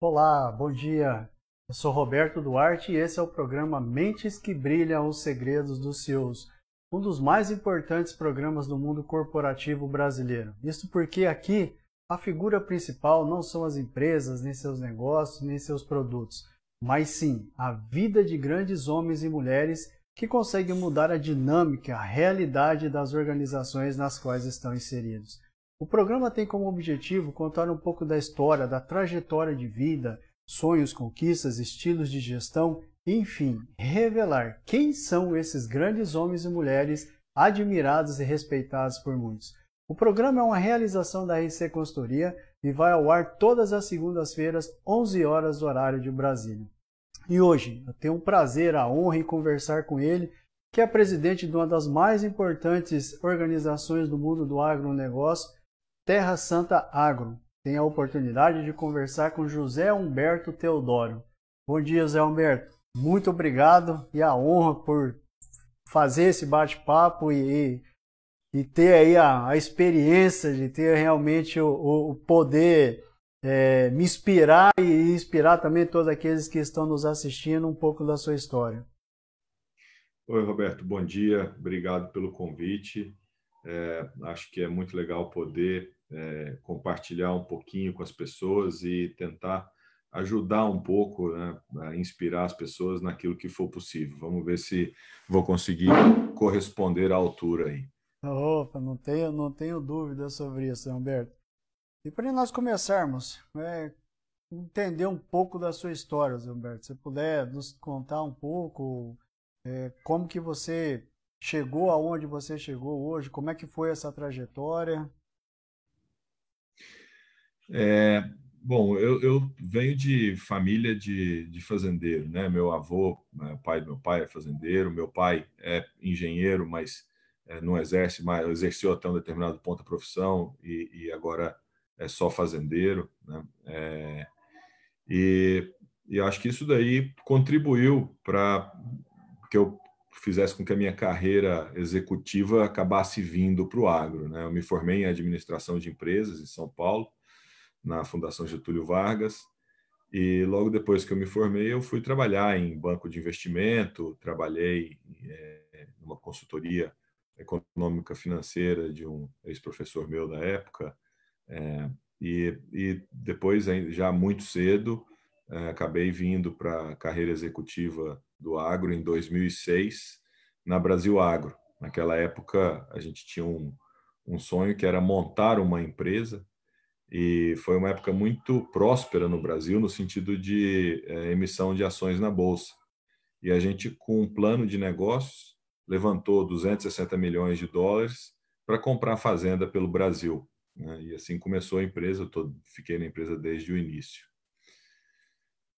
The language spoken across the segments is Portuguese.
Olá, bom dia. Eu sou Roberto Duarte e esse é o programa Mentes que Brilham os Segredos dos CEOs, um dos mais importantes programas do mundo corporativo brasileiro. Isso porque aqui a figura principal não são as empresas, nem seus negócios, nem seus produtos, mas sim a vida de grandes homens e mulheres que conseguem mudar a dinâmica, a realidade das organizações nas quais estão inseridos. O programa tem como objetivo contar um pouco da história, da trajetória de vida, sonhos, conquistas, estilos de gestão, enfim, revelar quem são esses grandes homens e mulheres admirados e respeitados por muitos. O programa é uma realização da RC Consultoria e vai ao ar todas as segundas-feiras, 11 horas do horário de Brasília. E hoje eu tenho o prazer, a honra em conversar com ele, que é presidente de uma das mais importantes organizações do mundo do agronegócio, Terra Santa Agro. Tem a oportunidade de conversar com José Humberto Teodoro. Bom dia, José Humberto. Muito obrigado e a honra por fazer esse bate-papo e, e, ter aí a, a, experiência de ter realmente o, o poder é, me inspirar e inspirar também todos aqueles que estão nos assistindo um pouco da sua história. Oi, Roberto, bom dia, obrigado pelo convite. É, acho que é muito legal poder é, compartilhar um pouquinho com as pessoas e tentar ajudar um pouco, né, a inspirar as pessoas naquilo que for possível. Vamos ver se vou conseguir corresponder à altura aí. Opa, não tenho, não tenho dúvida sobre isso, Humberto. E para nós começarmos, é, entender um pouco da sua história, Humberto, se puder nos contar um pouco é, como que você chegou aonde você chegou hoje, como é que foi essa trajetória? É, bom, eu, eu, venho de família de, de fazendeiro, né? Meu avô, né, pai do meu pai é fazendeiro, meu pai é engenheiro, mas é, não exerce mais, exerceu até um determinado ponto a profissão e, e agora é só fazendeiro, né? É, e, e acho que isso daí contribuiu para que eu fizesse com que a minha carreira executiva acabasse vindo para o agro. Né? Eu me formei em administração de empresas em São Paulo, na Fundação Getúlio Vargas. E logo depois que eu me formei, eu fui trabalhar em banco de investimento, trabalhei é, numa consultoria econômica financeira de um ex-professor meu da época. É, e, e, depois, já muito cedo, é, acabei vindo para a carreira executiva do agro em 2006, na Brasil Agro. Naquela época, a gente tinha um, um sonho que era montar uma empresa e foi uma época muito próspera no Brasil no sentido de é, emissão de ações na bolsa. E a gente, com um plano de negócios, levantou 260 milhões de dólares para comprar fazenda pelo Brasil. Né? E assim começou a empresa, eu tô, fiquei na empresa desde o início.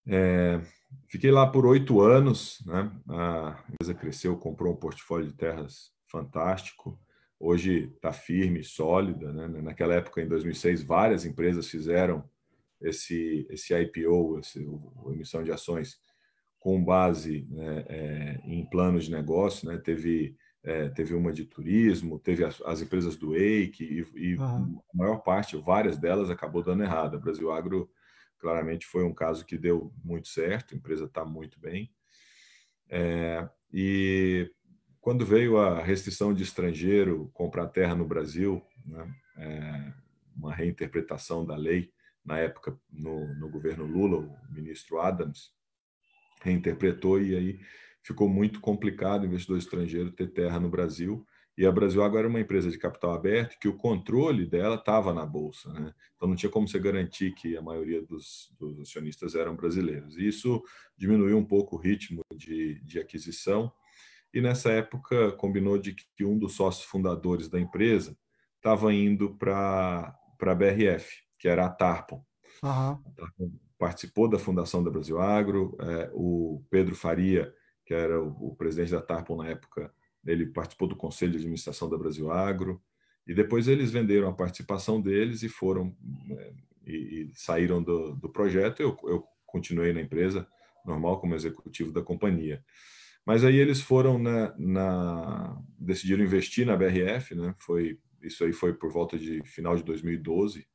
É, fiquei lá por oito anos, né? a empresa cresceu, comprou um portfólio de terras fantástico, hoje está firme, sólida. Né? Naquela época, em 2006, várias empresas fizeram esse, esse IPO, esse, a emissão de ações, com base né, é, em planos de negócio. Né? Teve, é, teve uma de turismo, teve as, as empresas do Eike, e, e uhum. a maior parte, várias delas, acabou dando errado. A Brasil Agro, claramente, foi um caso que deu muito certo, a empresa está muito bem. É, e quando veio a restrição de estrangeiro comprar terra no Brasil, né, é, uma reinterpretação da lei, na época, no, no, governo Lula, o ministro Adams reinterpretou e aí ficou muito complicado o investidor estrangeiro ter terra no Brasil. E a Brasil Agro era uma empresa de capital aberto que o controle dela estava na bolsa, né? Então não tinha como você garantir que a maioria dos, dos acionistas eram brasileiros. E isso diminuiu um pouco o ritmo de, de aquisição. E nessa época combinou de que um dos sócios fundadores da empresa estava indo para a BRF, que era a Tarpon. Uhum. Participou da fundação da Brasil Agro. É, o Pedro Faria, que era o, o presidente da Tarpon na época, ele participou do conselho de administração da Brasil Agro e depois eles venderam a participação deles e foram né, e, e, saíram do, do projeto. Eu, eu, continuei na empresa normal como executivo da companhia. Mas aí eles foram na, na decidiram investir na BRF, né? Foi isso aí foi por volta de final de 2012,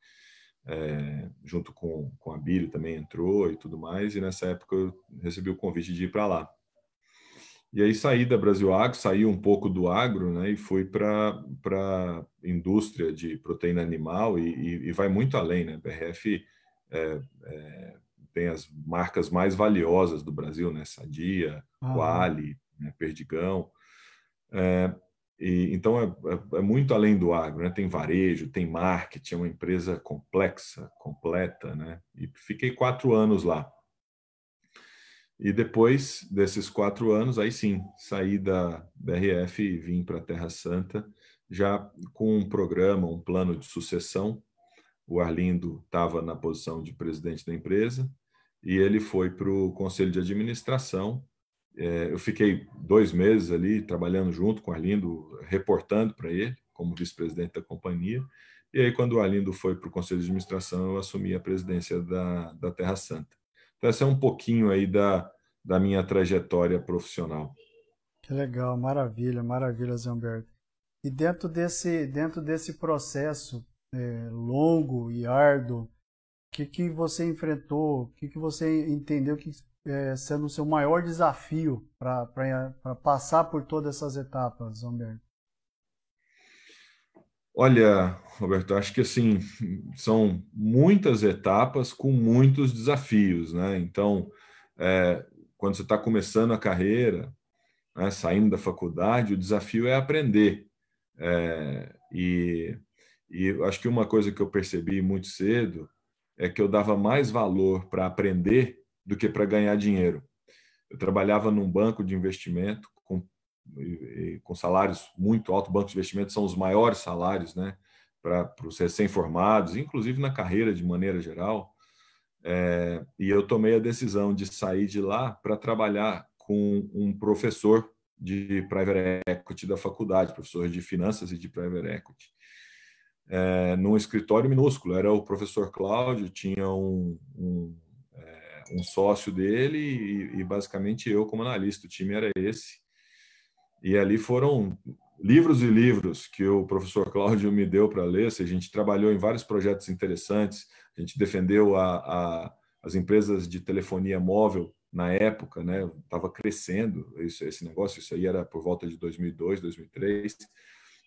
é, junto com, com a Bíblia também entrou e tudo mais. E nessa época eu recebi o convite de ir para lá. E aí saí da Brasil Agro, saí um pouco do agro, né, e fui para para indústria de proteína animal e, e, e, vai muito além, né? BRF é, é, tem as marcas mais valiosas do Brasil, né? Sadia, ah. Quali, né? Perdigão. É, e, então é, é, é, muito além do agro, né? Tem varejo, tem marketing, é uma empresa complexa, completa, né? E fiquei quatro anos lá. E depois desses quatro anos, aí sim, saí da BRF e vim para a Terra Santa, já com um programa, um plano de sucessão. O Arlindo estava na posição de presidente da empresa e ele foi para o conselho de administração. É, eu fiquei dois meses ali trabalhando junto com o Arlindo, reportando para ele como vice-presidente da companhia. E aí, quando o Arlindo foi para o conselho de administração, eu assumi a presidência da, da Terra Santa. Então, essa é um pouquinho aí da, da minha trajetória profissional. Que legal, maravilha, maravilha, Humberto. E dentro desse, dentro desse processo é, longo e árduo, que, que você enfrentou, o que, que você entendeu que é, sendo o seu maior desafio para passar por todas essas etapas, Humberto? Olha, Roberto, acho que assim são muitas etapas com muitos desafios, né? Então, é, quando você está começando a carreira, né, saindo da faculdade, o desafio é aprender. É, e, e acho que uma coisa que eu percebi muito cedo é que eu dava mais valor para aprender do que para ganhar dinheiro. Eu trabalhava num banco de investimento com, com salários muito altos. Bancos de investimento são os maiores salários né, para os recém-formados, inclusive na carreira de maneira geral. É, e eu tomei a decisão de sair de lá para trabalhar com um professor de private equity da faculdade, professor de finanças e de private equity, é, num escritório minúsculo. Era o professor Cláudio, tinha um, um, é, um sócio dele e, e, basicamente eu como analista. O time era esse. E ali foram livros e livros que o professor Cláudio me deu para ler. a gente trabalhou em vários projetos interessantes. A gente defendeu a, a, as empresas de telefonia móvel na época, né? Estava crescendo isso, esse negócio. Isso aí era por volta de 2002, 2003.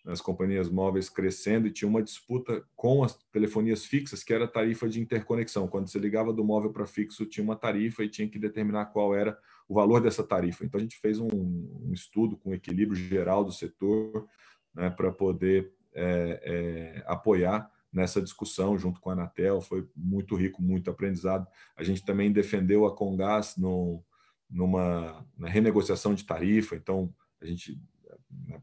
As companhias móveis crescendo e tinha uma disputa com as telefonias fixas, que era a tarifa de interconexão. Quando você ligava do móvel para fixo, tinha uma tarifa e tinha que determinar qual era o valor dessa tarifa. Então, a gente fez um, um estudo com equilíbrio geral do setor né, para poder é, é, apoiar nessa discussão junto com a Anatel. Foi muito rico, muito aprendizado. A gente também defendeu a Congás no, numa renegociação de tarifa. Então, a gente na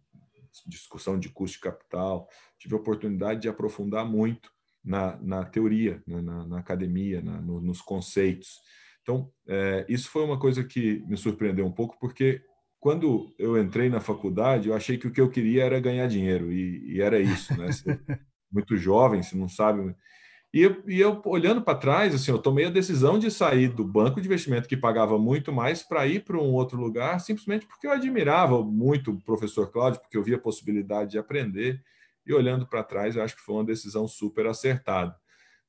discussão de custo de capital, tive a oportunidade de aprofundar muito na, na teoria, né, na, na academia, na, no, nos conceitos. Então, é, isso foi uma coisa que me surpreendeu um pouco, porque quando eu entrei na faculdade, eu achei que o que eu queria era ganhar dinheiro, e, e era isso, né? Você, muito jovem, se não sabe. E eu, e eu olhando para trás, assim, eu tomei a decisão de sair do banco de investimento que pagava muito mais para ir para um outro lugar, simplesmente porque eu admirava muito o professor Cláudio, porque eu via a possibilidade de aprender. E olhando para trás, eu acho que foi uma decisão super acertada.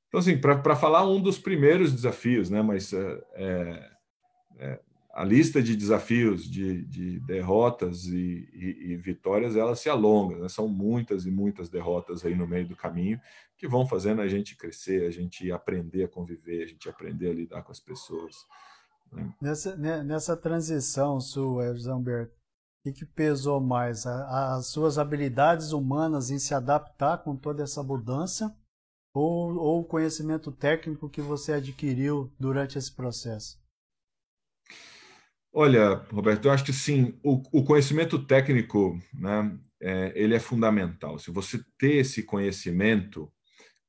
Então, assim, para falar um dos primeiros desafios, né? Mas é, é, é, a lista de desafios, de, de derrotas e, e, e, vitórias, ela se alonga. Né? São muitas e muitas derrotas aí no meio do caminho que vão fazendo a gente crescer, a gente aprender a conviver, a gente aprender a lidar com as pessoas. Né? Nessa, nessa transição sua, José Humberto, o que, pesou mais? As suas habilidades humanas em se adaptar com toda essa mudança ou, ou o conhecimento técnico que você adquiriu durante esse processo? Olha, Roberto, eu acho que sim, o, o conhecimento técnico, né, é, ele é fundamental. Se você ter esse conhecimento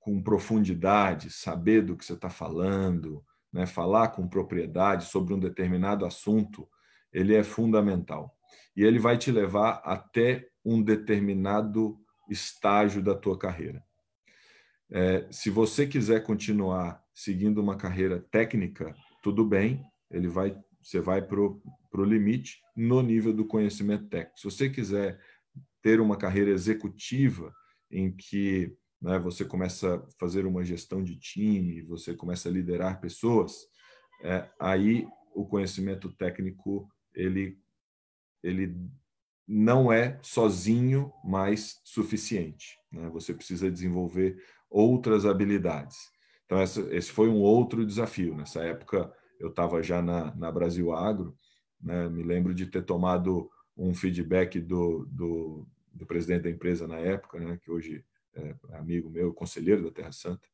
com profundidade, saber do que você está falando, né, falar com propriedade sobre um determinado assunto, ele é fundamental. E ele vai te levar até um determinado estágio da tua carreira. É, se você quiser continuar seguindo uma carreira técnica, tudo bem, ele vai, você vai para o limite no nível do conhecimento técnico. Se você quiser ter uma carreira executiva em que né, você começa a fazer uma gestão de time, você começa a liderar pessoas, é, aí o conhecimento técnico ele, ele não é sozinho mais suficiente. Né? Você precisa desenvolver outras habilidades. Então, essa, esse foi um outro desafio. Nessa época, eu estava já na, na Brasil Agro, né? me lembro de ter tomado um feedback do, do, do presidente da empresa na época, né? que hoje é amigo meu, conselheiro da Terra Santa,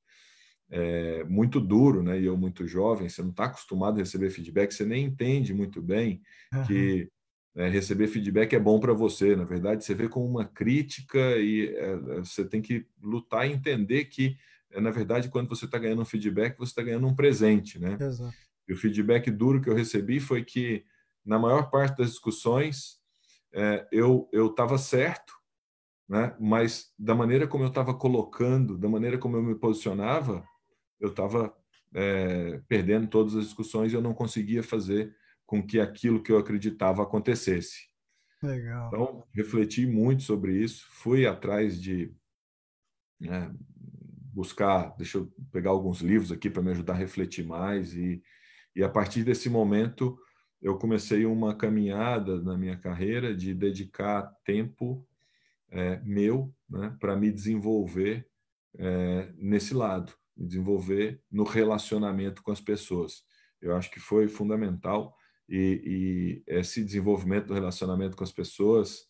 é muito duro, né? E eu muito jovem, você não está acostumado a receber feedback, você nem entende muito bem uhum. que é, receber feedback é bom para você. Na verdade, você vê como uma crítica e é, você tem que lutar e entender que, é, na verdade, quando você está ganhando um feedback, você está ganhando um presente, né? Exato. E o feedback duro que eu recebi foi que, na maior parte das discussões, é, eu estava certo, né? mas da maneira como eu estava colocando, da maneira como eu me posicionava, eu estava é, perdendo todas as discussões e eu não conseguia fazer com que aquilo que eu acreditava acontecesse. Legal. Então, refleti muito sobre isso, fui atrás de né, buscar, deixa eu pegar alguns livros aqui para me ajudar a refletir mais e, e a partir desse momento eu comecei uma caminhada na minha carreira de dedicar tempo é, meu né, para me desenvolver é, nesse lado, me desenvolver no relacionamento com as pessoas. Eu acho que foi fundamental e, e esse desenvolvimento do relacionamento com as pessoas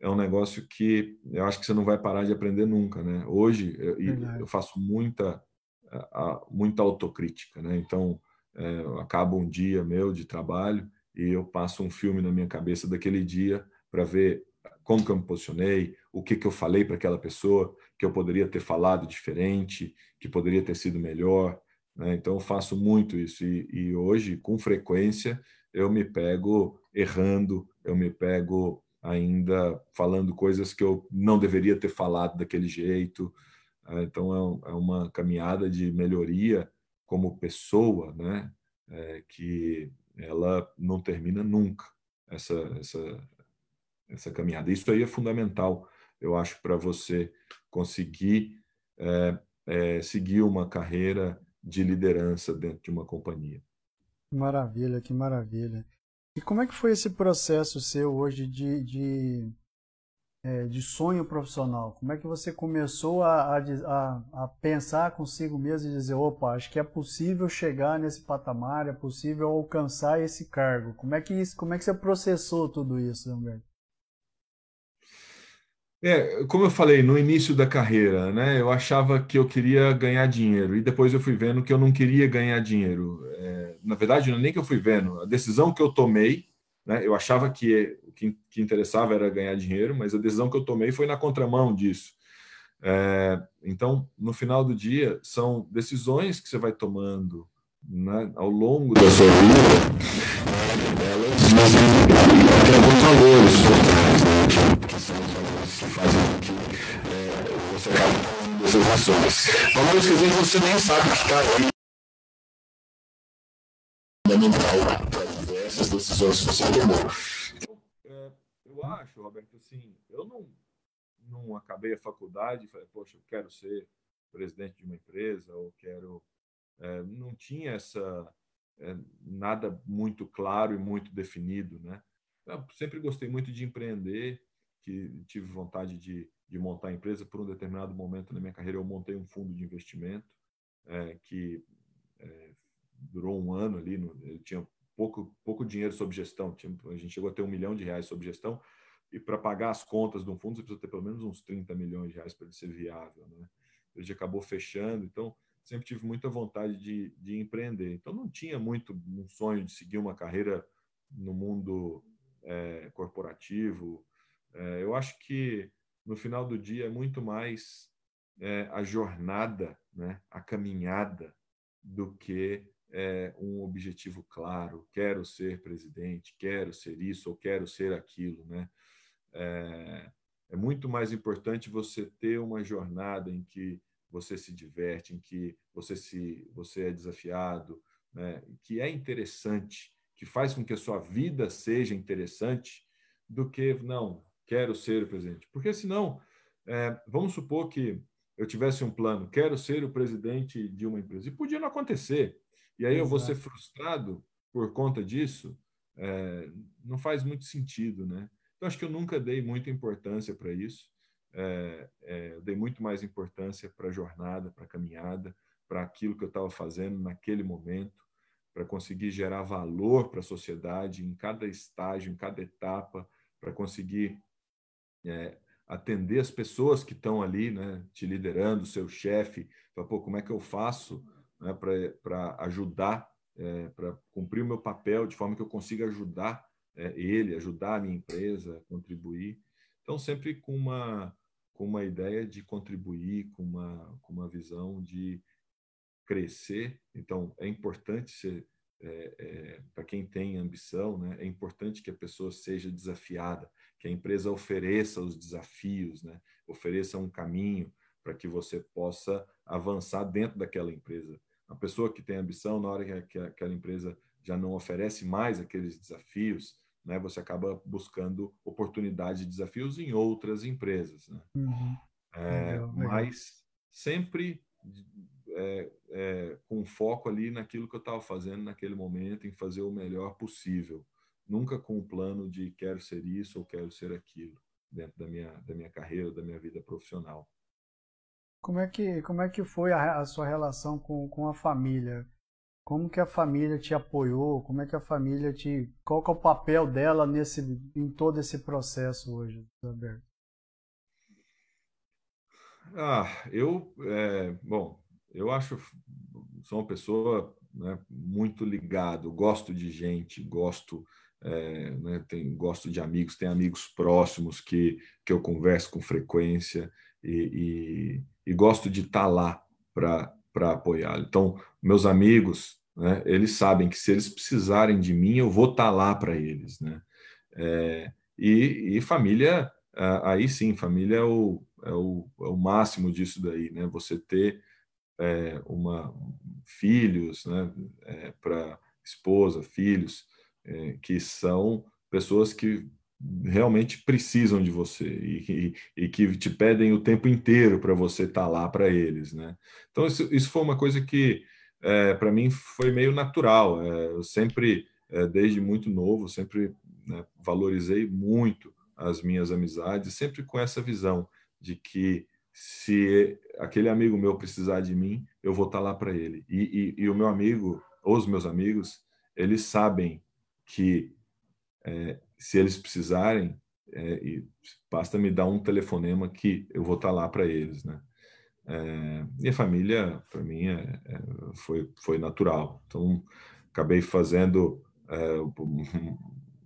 é um negócio que eu acho que você não vai parar de aprender nunca, né? Hoje eu, eu faço muita muita autocrítica, né? Então é, eu acabo um dia meu de trabalho e eu passo um filme na minha cabeça daquele dia para ver como que eu me posicionei, o que que eu falei para aquela pessoa que eu poderia ter falado diferente, que poderia ter sido melhor. Né? Então eu faço muito isso e, e hoje com frequência eu me pego errando, eu me pego ainda falando coisas que eu não deveria ter falado daquele jeito. Né? Então é, é uma caminhada de melhoria como pessoa, né? É, que ela não termina nunca essa essa essa caminhada. Isso aí é fundamental, eu acho, para você conseguir é, é, seguir uma carreira de liderança dentro de uma companhia. Maravilha, que maravilha. E como é que foi esse processo seu hoje de, de, é, de sonho profissional? Como é que você começou a, a, a, pensar consigo mesmo e dizer, opa, acho que é possível chegar nesse patamar, é possível alcançar esse cargo? Como é que, isso, como é que você processou tudo isso, Humberto? É, como eu falei no início da carreira, né, eu achava que eu queria ganhar dinheiro e depois eu fui vendo que eu não queria ganhar dinheiro. É, na verdade, não é nem que eu fui vendo, a decisão que eu tomei, né, eu achava que o que, que, interessava era ganhar dinheiro, mas a decisão que eu tomei foi na contramão disso. É, então, no final do dia, são decisões que você vai tomando né, ao longo da sua vida, valores né, que são fazem com que é, você acabe com essas ações. Valores que às vezes você nem sabe que está aí. Diversas decisões que você tomou. É, eu acho, Roberto, assim, eu não, não acabei a faculdade e falei, poxa, eu quero ser presidente de uma empresa ou quero. É, não tinha essa. É, nada muito claro e muito definido, né? Eu sempre gostei muito de empreender que tive vontade de, de montar a empresa. Por um determinado momento na minha carreira, eu montei um fundo de investimento é, que é, durou um ano ali. No, eu tinha pouco, pouco dinheiro sob gestão. A gente chegou a ter um milhão de reais sob gestão e para pagar as contas de um fundo você precisa ter pelo menos uns 30 milhões de reais para ele ser viável. Né? Ele acabou fechando, então sempre tive muita vontade de, de empreender. Então não tinha muito um sonho de seguir uma carreira no mundo é, corporativo. É, eu acho que no final do dia é muito mais é, a jornada, né, a caminhada, do que é, um objetivo claro. Quero ser presidente, quero ser isso ou quero ser aquilo, né? É, é muito mais importante você ter uma jornada em que você se diverte, em que você se você é desafiado, né? que é interessante, que faz com que a sua vida seja interessante, do que não quero ser o presidente, porque senão é, vamos supor que eu tivesse um plano, quero ser o presidente de uma empresa, e podia não acontecer, e aí Exato. eu vou ser frustrado por conta disso, é, não faz muito sentido, né? Então acho que eu nunca dei muita importância para isso, é, é, dei muito mais importância para a jornada, para a caminhada, para aquilo que eu estava fazendo naquele momento, para conseguir gerar valor para a sociedade em cada estágio, em cada etapa, para conseguir é, atender as pessoas que estão ali, né, te liderando, seu chefe, pô, como é que eu faço né, para ajudar, é, para cumprir o meu papel de forma que eu consiga ajudar é, ele, ajudar a minha empresa, contribuir. Então, sempre com uma, com uma ideia de contribuir, com uma, com uma visão de crescer. Então, é importante ser, é, é, para quem tem ambição, né, é importante que a pessoa seja desafiada, que a empresa ofereça os desafios, né, ofereça um caminho para que você possa avançar dentro daquela empresa. A pessoa que tem ambição, na hora que aquela empresa já não oferece mais aqueles desafios, né, você acaba buscando oportunidade de desafios em outras empresas. Né? Uhum. É, mas sempre é, é, com foco ali naquilo que eu estava fazendo naquele momento, em fazer o melhor possível. Nunca com o plano de quero ser isso ou quero ser aquilo dentro da minha, da minha carreira, da minha vida profissional. Como é que, como é que foi a, a sua relação com, com a família? Como que a família te apoiou? Como é que a família te. Qual que é o papel dela nesse, em todo esse processo hoje, Alberto? Ah, eu. É, bom, eu acho. Sou uma pessoa né, muito ligado, gosto de gente, gosto. É, né, tem, gosto de amigos, tenho amigos próximos que, que eu converso com frequência e, e, gosto de estar lá para para apoiá-lo. Então, meus amigos, né, eles sabem que se eles precisarem de mim, eu vou estar tá lá para eles. Né? É, e, e, família, aí sim, família é o, é o, é o máximo disso daí, né? Você ter é, uma filhos, né, é, para esposa, filhos, é, que são pessoas que realmente precisam de você e, e, e, que te pedem o tempo inteiro para você estar tá lá para eles, né? Então isso, isso foi uma coisa que é, para mim foi meio natural. É, eu sempre, é, desde muito novo, sempre né, valorizei muito as minhas amizades, sempre com essa visão de que se aquele amigo meu precisar de mim, eu vou estar tá lá para ele. E, e, e, o meu amigo, os meus amigos, eles sabem que é, se eles precisarem, é, basta me dar um telefonema que eu vou estar lá para eles, né? É, e a família, para mim, é, é, foi, foi natural. Então, acabei fazendo é,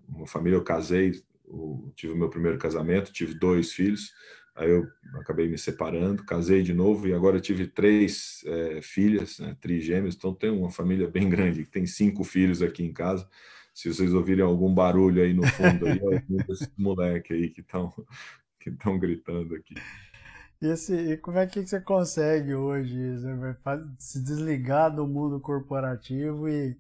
uma família, eu casei, eu tive o meu primeiro casamento, tive dois filhos, aí eu acabei me separando, casei de novo e agora tive três é, filhas, né, trigêmeos, então tenho uma família bem grande, tem cinco filhos aqui em casa, se vocês ouvirem algum barulho aí no fundo, aí, é algum desses moleques aí que estão que estão gritando aqui. E, esse, e como é que você consegue hoje se desligar do mundo corporativo e,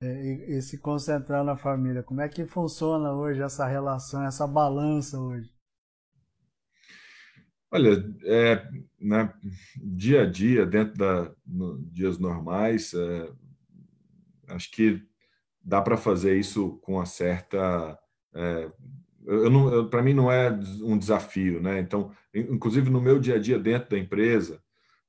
e, e, se concentrar na família? Como é que funciona hoje essa relação, essa balança hoje? Olha, é, né, dia a dia, dentro da no, dias normais, é, acho que dá para fazer isso com uma certa. É, para mim não é um desafio, né? Então, inclusive no meu dia a dia dentro da empresa,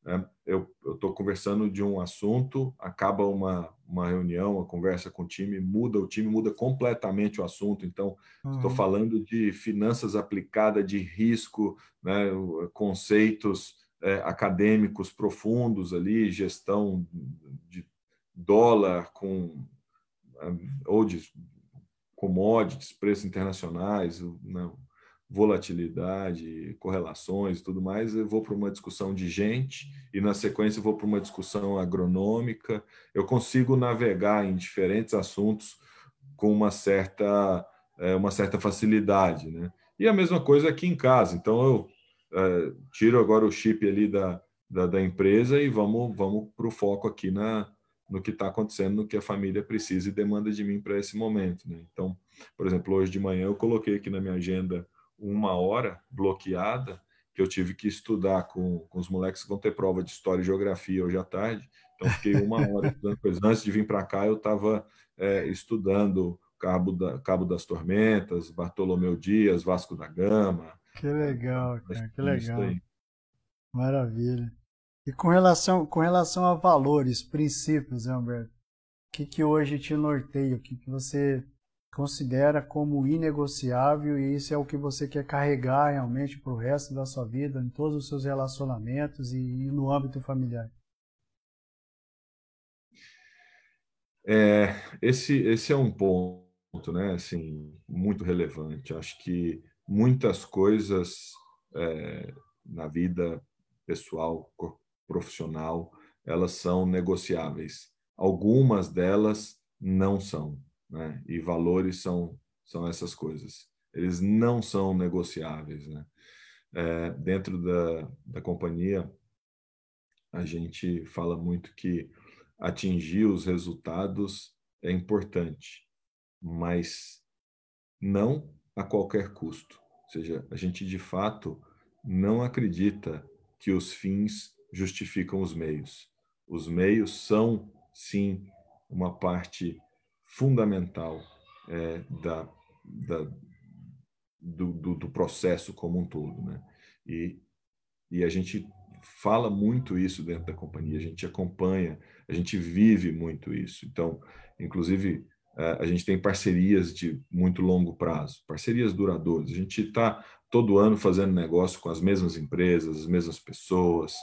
é, eu estou conversando de um assunto, acaba uma, uma reunião, uma conversa com o time, muda o time, muda completamente o assunto. Então, estou uhum. falando de finanças aplicadas, de risco, né, conceitos é, acadêmicos profundos ali, gestão de dólar com ou de commodities, preços internacionais, né, volatilidade, correlações e tudo mais, eu vou para uma discussão de gente e na sequência vou para uma discussão agronômica. Eu consigo navegar em diferentes assuntos com uma certa é, uma certa facilidade, né? E a mesma coisa aqui em casa. Então eu é, tiro agora o chip ali da, da, da empresa e vamos vamos para o foco aqui na no que está acontecendo, no que a família precisa e demanda de mim para esse momento. Né? Então, por exemplo, hoje de manhã eu coloquei aqui na minha agenda uma hora bloqueada que eu tive que estudar com, com os moleques que vão ter prova de história e geografia hoje à tarde. Então, fiquei uma hora estudando coisas. Antes de vir para cá, eu estava é, estudando Cabo, da, Cabo das Tormentas, Bartolomeu Dias, Vasco da Gama. Que legal, cara, que legal. Maravilha. E com relação, com relação a valores, princípios, Humberto, o que, que hoje te norteia? O que, que você considera como inegociável e isso é o que você quer carregar realmente para o resto da sua vida, em todos os seus relacionamentos e, e no âmbito familiar? É, esse, esse é um ponto, né, assim, muito relevante. Acho que muitas coisas é, na vida pessoal, profissional, elas são negociáveis. Algumas delas não são né? E valores são são essas coisas. Eles não são negociáveis, né? É, dentro da, da companhia, a gente fala muito que atingir os resultados é importante, mas não a qualquer custo. Ou seja, a gente de fato não acredita que os fins justificam os meios. Os meios são, sim, uma parte fundamental é, da, da do, do, do, processo como um todo, né? E, e a gente fala muito isso dentro da companhia, a gente acompanha, a gente vive muito isso. Então, inclusive, a gente tem parcerias de muito longo prazo, parcerias duradouras. A gente está todo ano fazendo negócio com as mesmas empresas, as mesmas pessoas,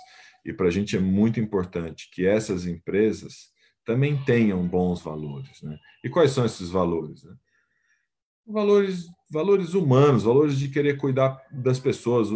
e para a gente é muito importante que essas empresas também tenham bons valores. Né? E quais são esses valores? Né? Valores, valores humanos, valores de querer cuidar das pessoas,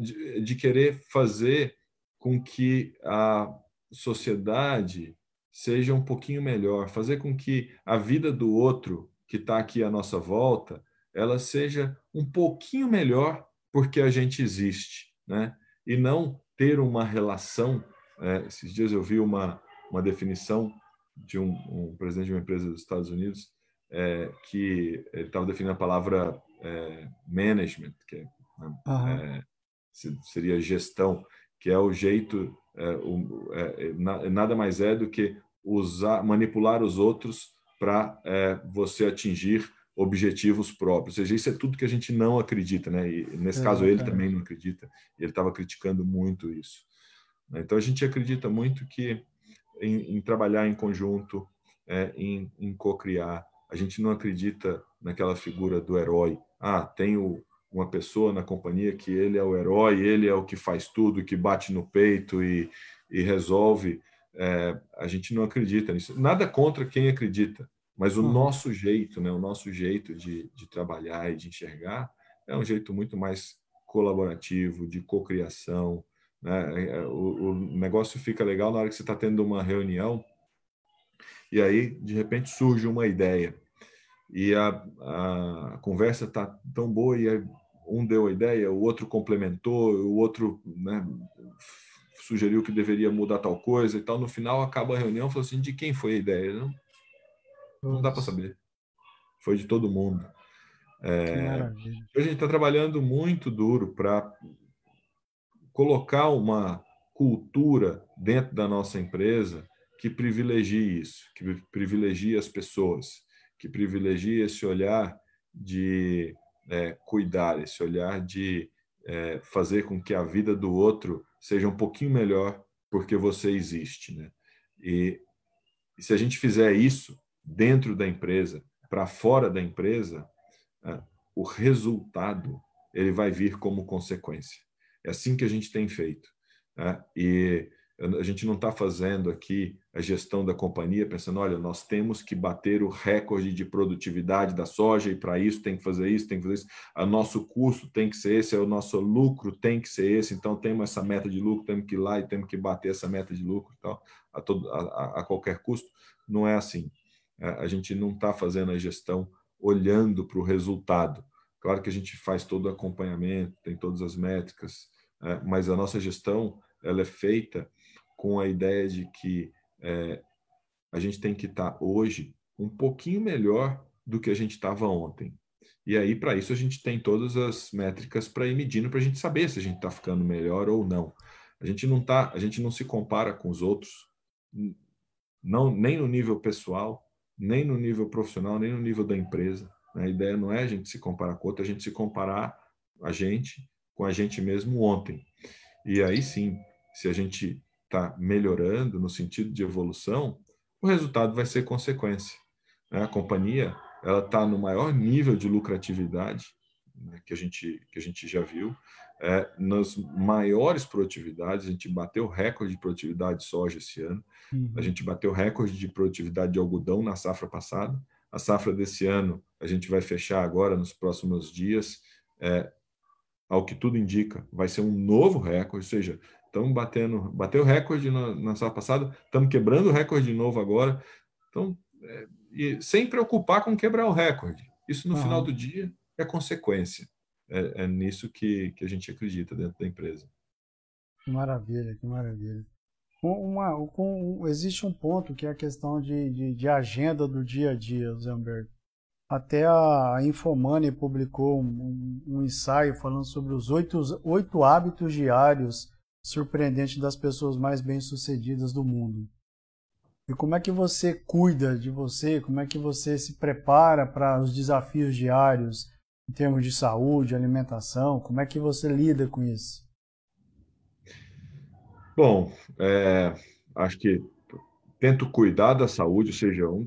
de, de querer fazer com que a sociedade seja um pouquinho melhor, fazer com que a vida do outro que está aqui à nossa volta, ela seja um pouquinho melhor porque a gente existe, né? E não ter uma relação. É, esses dias eu vi uma, uma definição de um, um, presidente de uma empresa dos Estados Unidos é, que ele estava definindo a palavra é, management, que é, uhum. seria gestão, que é o jeito, é, o, é, nada mais é do que usar, manipular os outros para você atingir objetivos próprios. Ou seja, isso é tudo que a gente não acredita, né? E nesse caso ele também não acredita. Ele estava criticando muito isso. Então a gente acredita muito que em, em trabalhar em conjunto, é, em, em co-criar. A gente não acredita naquela figura do herói. Ah, tenho uma pessoa na companhia que ele é o herói, ele é o que faz tudo, que bate no peito e, e resolve. É, a gente não acredita nisso. Nada contra quem acredita, mas o uhum. nosso jeito, né, o nosso jeito de, de trabalhar e de enxergar é um jeito muito mais colaborativo, de cocriação, né? É, o, o negócio fica legal na hora que você está tendo uma reunião e aí, de repente, surge uma ideia. E a, a conversa está tão boa e um deu a ideia, o outro complementou, o outro né, sugeriu que deveria mudar tal coisa e tal. No final, acaba a reunião e falou assim, de quem foi a ideia? Não, não dá para saber. Foi de todo mundo. É, a gente está trabalhando muito duro para colocar uma cultura dentro da nossa empresa que privilegie isso, que privilegie as pessoas, que privilegie esse olhar de é, cuidar, esse olhar de é, fazer com que a vida do outro seja um pouquinho melhor porque você existe, né? E, e se a gente fizer isso dentro da empresa, para fora da empresa, é, o resultado ele vai vir como consequência. É assim que a gente tem feito. Né? E a gente não está fazendo aqui a gestão da companhia pensando, olha, nós temos que bater o recorde de produtividade da soja e para isso tem que fazer isso, tem que fazer isso. O nosso custo tem que ser esse, o nosso lucro tem que ser esse. Então temos essa meta de lucro, temos que ir lá e temos que bater essa meta de lucro, tal, a, todo, a, a qualquer custo. Não é assim. A gente não está fazendo a gestão olhando para o resultado. Claro que a gente faz todo o acompanhamento, tem todas as métricas, é, mas a nossa gestão ela é feita com a ideia de que é, a gente tem que estar tá hoje um pouquinho melhor do que a gente estava ontem. E aí, para isso, a gente tem todas as métricas para ir medindo para a gente saber se a gente está ficando melhor ou não. A gente não tá, a gente não se compara com os outros, não nem no nível pessoal, nem no nível profissional, nem no nível da empresa. A ideia não é a gente se comparar com outro, a gente se comparar a gente com a gente mesmo ontem. E aí sim, se a gente está melhorando no sentido de evolução, o resultado vai ser consequência. Né? A companhia ela está no maior nível de lucratividade né, que a gente que a gente já viu, é, nas maiores produtividades. A gente bateu recorde de produtividade de soja esse ano. Uhum. A gente bateu recorde de produtividade de algodão na safra passada. A safra desse ano a gente vai fechar agora nos próximos dias. É, ao que tudo indica, vai ser um novo recorde, ou seja, Estamos batendo, bateu recorde na, na semana passada, estamos quebrando o recorde de novo agora. Então, é, e sem preocupar com quebrar o recorde. Isso no final do dia é consequência. É, é, nisso que, que a gente acredita dentro da empresa. Que maravilha, que maravilha. Uma, com, existe um ponto que é a questão de, de, de agenda do dia a dia, Zé Humberto. Até a Infomani publicou um, um, ensaio falando sobre os oito, oito hábitos diários surpreendente das pessoas mais bem-sucedidas do mundo. E como é que você cuida de você? Como é que você se prepara para os desafios diários em termos de saúde, alimentação? Como é que você lida com isso? Bom, é, acho que tento cuidar da saúde, ou seja, um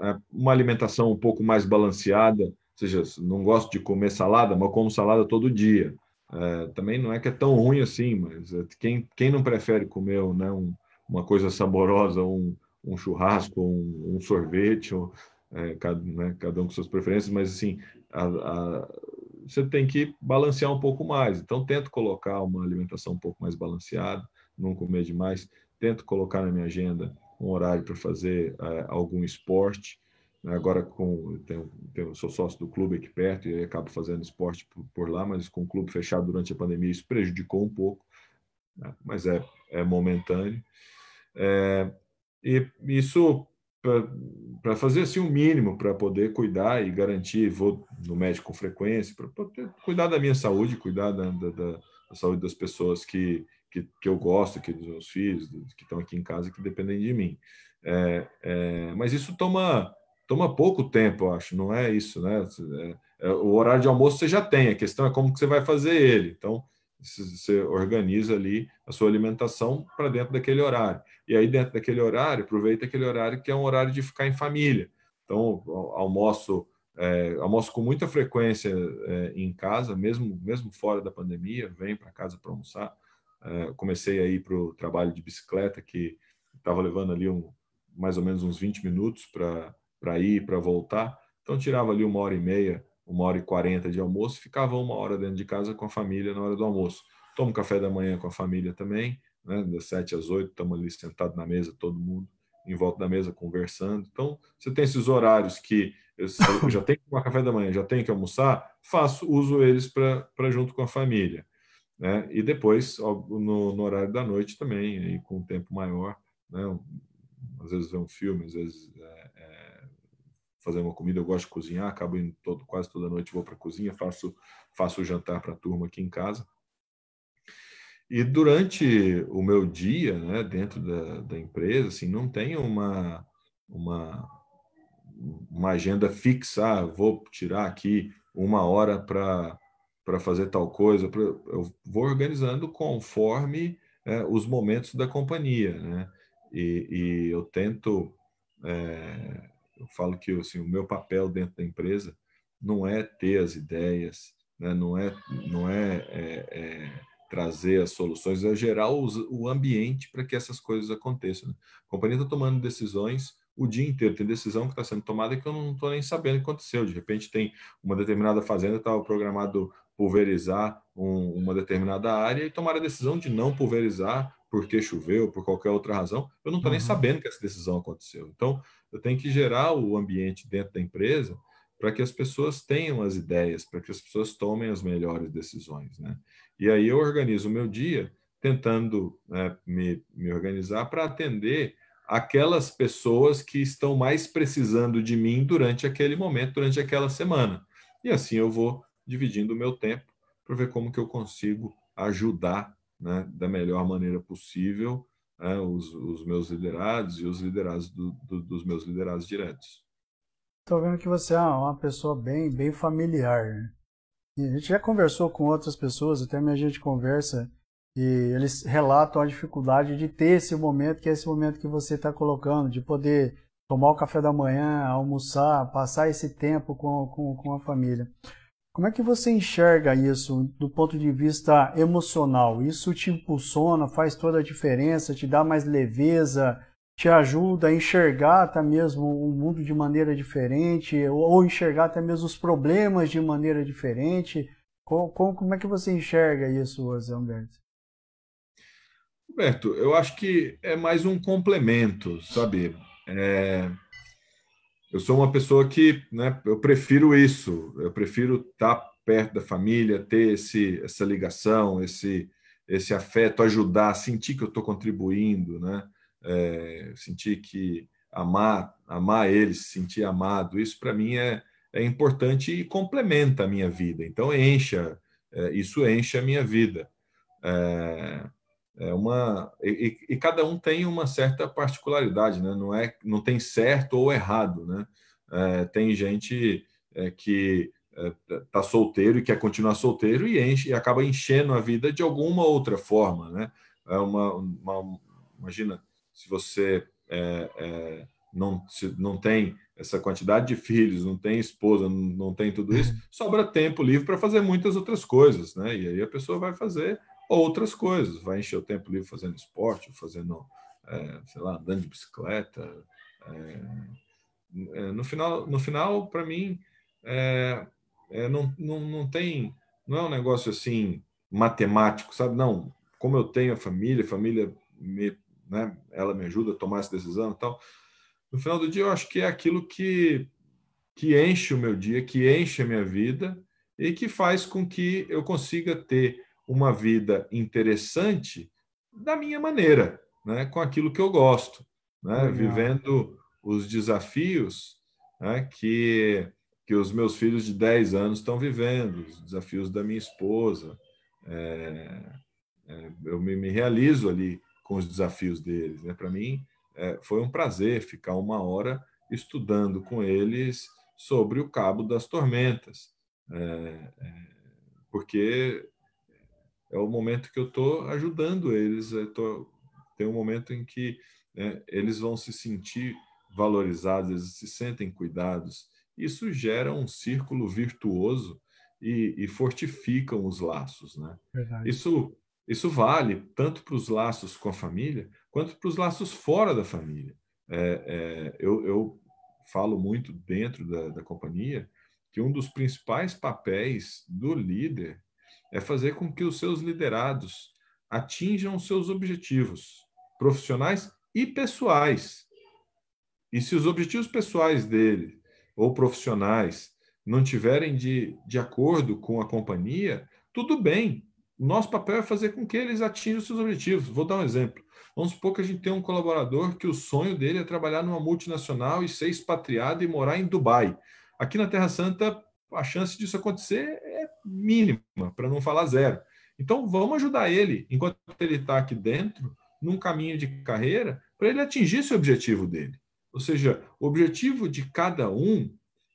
é, uma alimentação um pouco mais balanceada, ou seja, não gosto de comer salada, mas como salada todo dia. É, também não é que é tão ruim assim, mas é, quem, quem não prefere comer né, um, uma coisa saborosa, um, um churrasco, um, um sorvete, ou, é, cada, né, cada, um com suas preferências, mas assim, a, a, você tem que balancear um pouco mais. Então, tento colocar uma alimentação um pouco mais balanceada, não comer demais, tento colocar na minha agenda um horário para fazer é, algum esporte, Agora com tenho, tenho, sou sócio do clube aqui perto e acabo fazendo esporte por, por, lá, mas com o clube fechado durante a pandemia isso prejudicou um pouco, né? mas é, é momentâneo. É, e isso para fazer assim o um mínimo para poder cuidar e garantir, vou no médico com frequência, para cuidar da minha saúde, cuidar da, da, da, saúde das pessoas que, que, que eu gosto, que dos meus filhos, que estão aqui em casa, que dependem de mim. É, é, mas isso toma toma pouco tempo, eu acho, não é isso, né? É, é, o horário de almoço você já tem, a questão é como que você vai fazer ele. Então, você organiza ali a sua alimentação para dentro daquele horário. E aí, dentro daquele horário, aproveita aquele horário que é um horário de ficar em família. Então, almoço, é, almoço com muita frequência é, em casa, mesmo, mesmo fora da pandemia, venho para casa para almoçar. É, comecei a ir para o trabalho de bicicleta, que estava levando ali um, mais ou menos uns 20 minutos para para ir, para voltar. Então, tirava ali uma hora e meia, uma hora e quarenta de almoço, ficava uma hora dentro de casa com a família na hora do almoço. Tomo café da manhã com a família também, né? das sete às oito, estamos ali sentados na mesa, todo mundo em volta da mesa conversando. Então, você tem esses horários que eu, eu já tenho que tomar café da manhã, já tenho que almoçar, faço, uso eles para junto com a família. Né? E depois, no, no, horário da noite também, aí com um tempo maior, né? às vezes ver um filme, às vezes é, fazer uma comida, eu gosto de cozinhar, acabo indo todo, quase toda noite vou para a cozinha, faço, faço o jantar para a turma aqui em casa. E durante o meu dia, né, dentro da, da empresa, assim, não tenho uma, uma, uma agenda fixa, ah, vou tirar aqui uma hora para fazer tal coisa. Eu vou organizando conforme é, os momentos da companhia, né? E, e eu tento, é, eu falo que assim, o meu papel dentro da empresa não é ter as ideias, né? não é, não é, é, é trazer as soluções, é gerar o ambiente para que essas coisas aconteçam. Né? A companhia está tomando decisões o dia inteiro. Tem decisão que está sendo tomada que eu não estou nem sabendo o que aconteceu. De repente, tem uma determinada fazenda estava programado pulverizar um, uma determinada área e tomar a decisão de não pulverizar porque choveu, por qualquer outra razão. Eu não estou uhum. nem sabendo que essa decisão aconteceu. Então, eu tenho que gerar o ambiente dentro da empresa para que as pessoas tenham as ideias, para que as pessoas tomem as melhores decisões. Né? E aí eu organizo o meu dia tentando né, me, me organizar para atender aquelas pessoas que estão mais precisando de mim durante aquele momento, durante aquela semana. E assim eu vou dividindo o meu tempo para ver como que eu consigo ajudar né, da melhor maneira possível né, os, os, meus liderados e os liderados do, do, dos meus liderados diretos. Estou vendo que você é uma pessoa bem, bem familiar. Né? a gente já conversou com outras pessoas, até a gente conversa e eles relatam a dificuldade de ter esse momento, que é esse momento que você está colocando, de poder tomar o café da manhã, almoçar, passar esse tempo com, com, com a família. Como é que você enxerga isso do ponto de vista emocional? Isso te impulsiona, faz toda a diferença, te dá mais leveza, te ajuda a enxergar até mesmo o mundo de maneira diferente, ou enxergar até mesmo os problemas de maneira diferente? Como, é que você enxerga isso, Zé Humberto? Roberto, eu acho que é mais um complemento, sabe? É... Eu sou uma pessoa que, né, eu prefiro isso, eu prefiro estar perto da família, ter esse, essa ligação, esse, esse afeto, ajudar, sentir que eu estou contribuindo, né? É, sentir que amar, amar eles, sentir amado, isso para mim é, é importante e complementa a minha vida. Então encha, é, isso enche a minha vida. É, é uma e, e, cada um tem uma certa particularidade, né? Não é, não tem certo ou errado, né? É, tem gente é, que está é, solteiro e quer continuar solteiro e enche e acaba enchendo a vida de alguma outra forma, né? É uma, uma imagina se você é, é, não se, não tem essa quantidade de filhos, não tem esposa, não, não tem tudo isso, sobra tempo livre para fazer muitas outras coisas, né? E aí a pessoa vai fazer outras coisas, vai encher o tempo livre fazendo esporte, fazendo, é, sei lá, andando de bicicleta. É, é, no final, no final para mim, é, é, não, não, não tem, não é um negócio assim matemático, sabe? Não, como eu tenho a família, a família me, né, ela me ajuda a tomar essa decisão e tal. No final do dia, eu acho que é aquilo que, que enche o meu dia, que enche a minha vida e que faz com que eu consiga ter uma vida interessante da minha maneira, né? com aquilo que eu gosto, né? vivendo os desafios né? que, que os meus filhos de 10 anos estão vivendo, os desafios da minha esposa. É, é, eu me, me, realizo ali com os desafios deles. Né? Para mim, é, foi um prazer ficar uma hora estudando com eles sobre o Cabo das Tormentas, é, é, porque é o momento que eu estou ajudando eles. Tô, tem um momento em que né, eles vão se sentir valorizados, eles se sentem cuidados. Isso gera um círculo virtuoso e, e fortificam os laços. Né? Isso, isso vale tanto para os laços com a família quanto para os laços fora da família. É, é, eu, eu, falo muito dentro da, da companhia que um dos principais papéis do líder é fazer com que os seus liderados atinjam seus objetivos profissionais e pessoais. E se os objetivos pessoais dele ou profissionais não tiverem de, de acordo com a companhia, tudo bem. O nosso papel é fazer com que eles atinjam seus objetivos. Vou dar um exemplo. Vamos supor que a gente tem um colaborador que o sonho dele é trabalhar numa multinacional e ser expatriado e morar em Dubai. Aqui na Terra Santa, a chance disso acontecer mínima, para não falar zero. Então, vamos ajudar ele, enquanto ele está aqui dentro, num caminho de carreira, para ele atingir esse objetivo dele. Ou seja, o objetivo de cada um,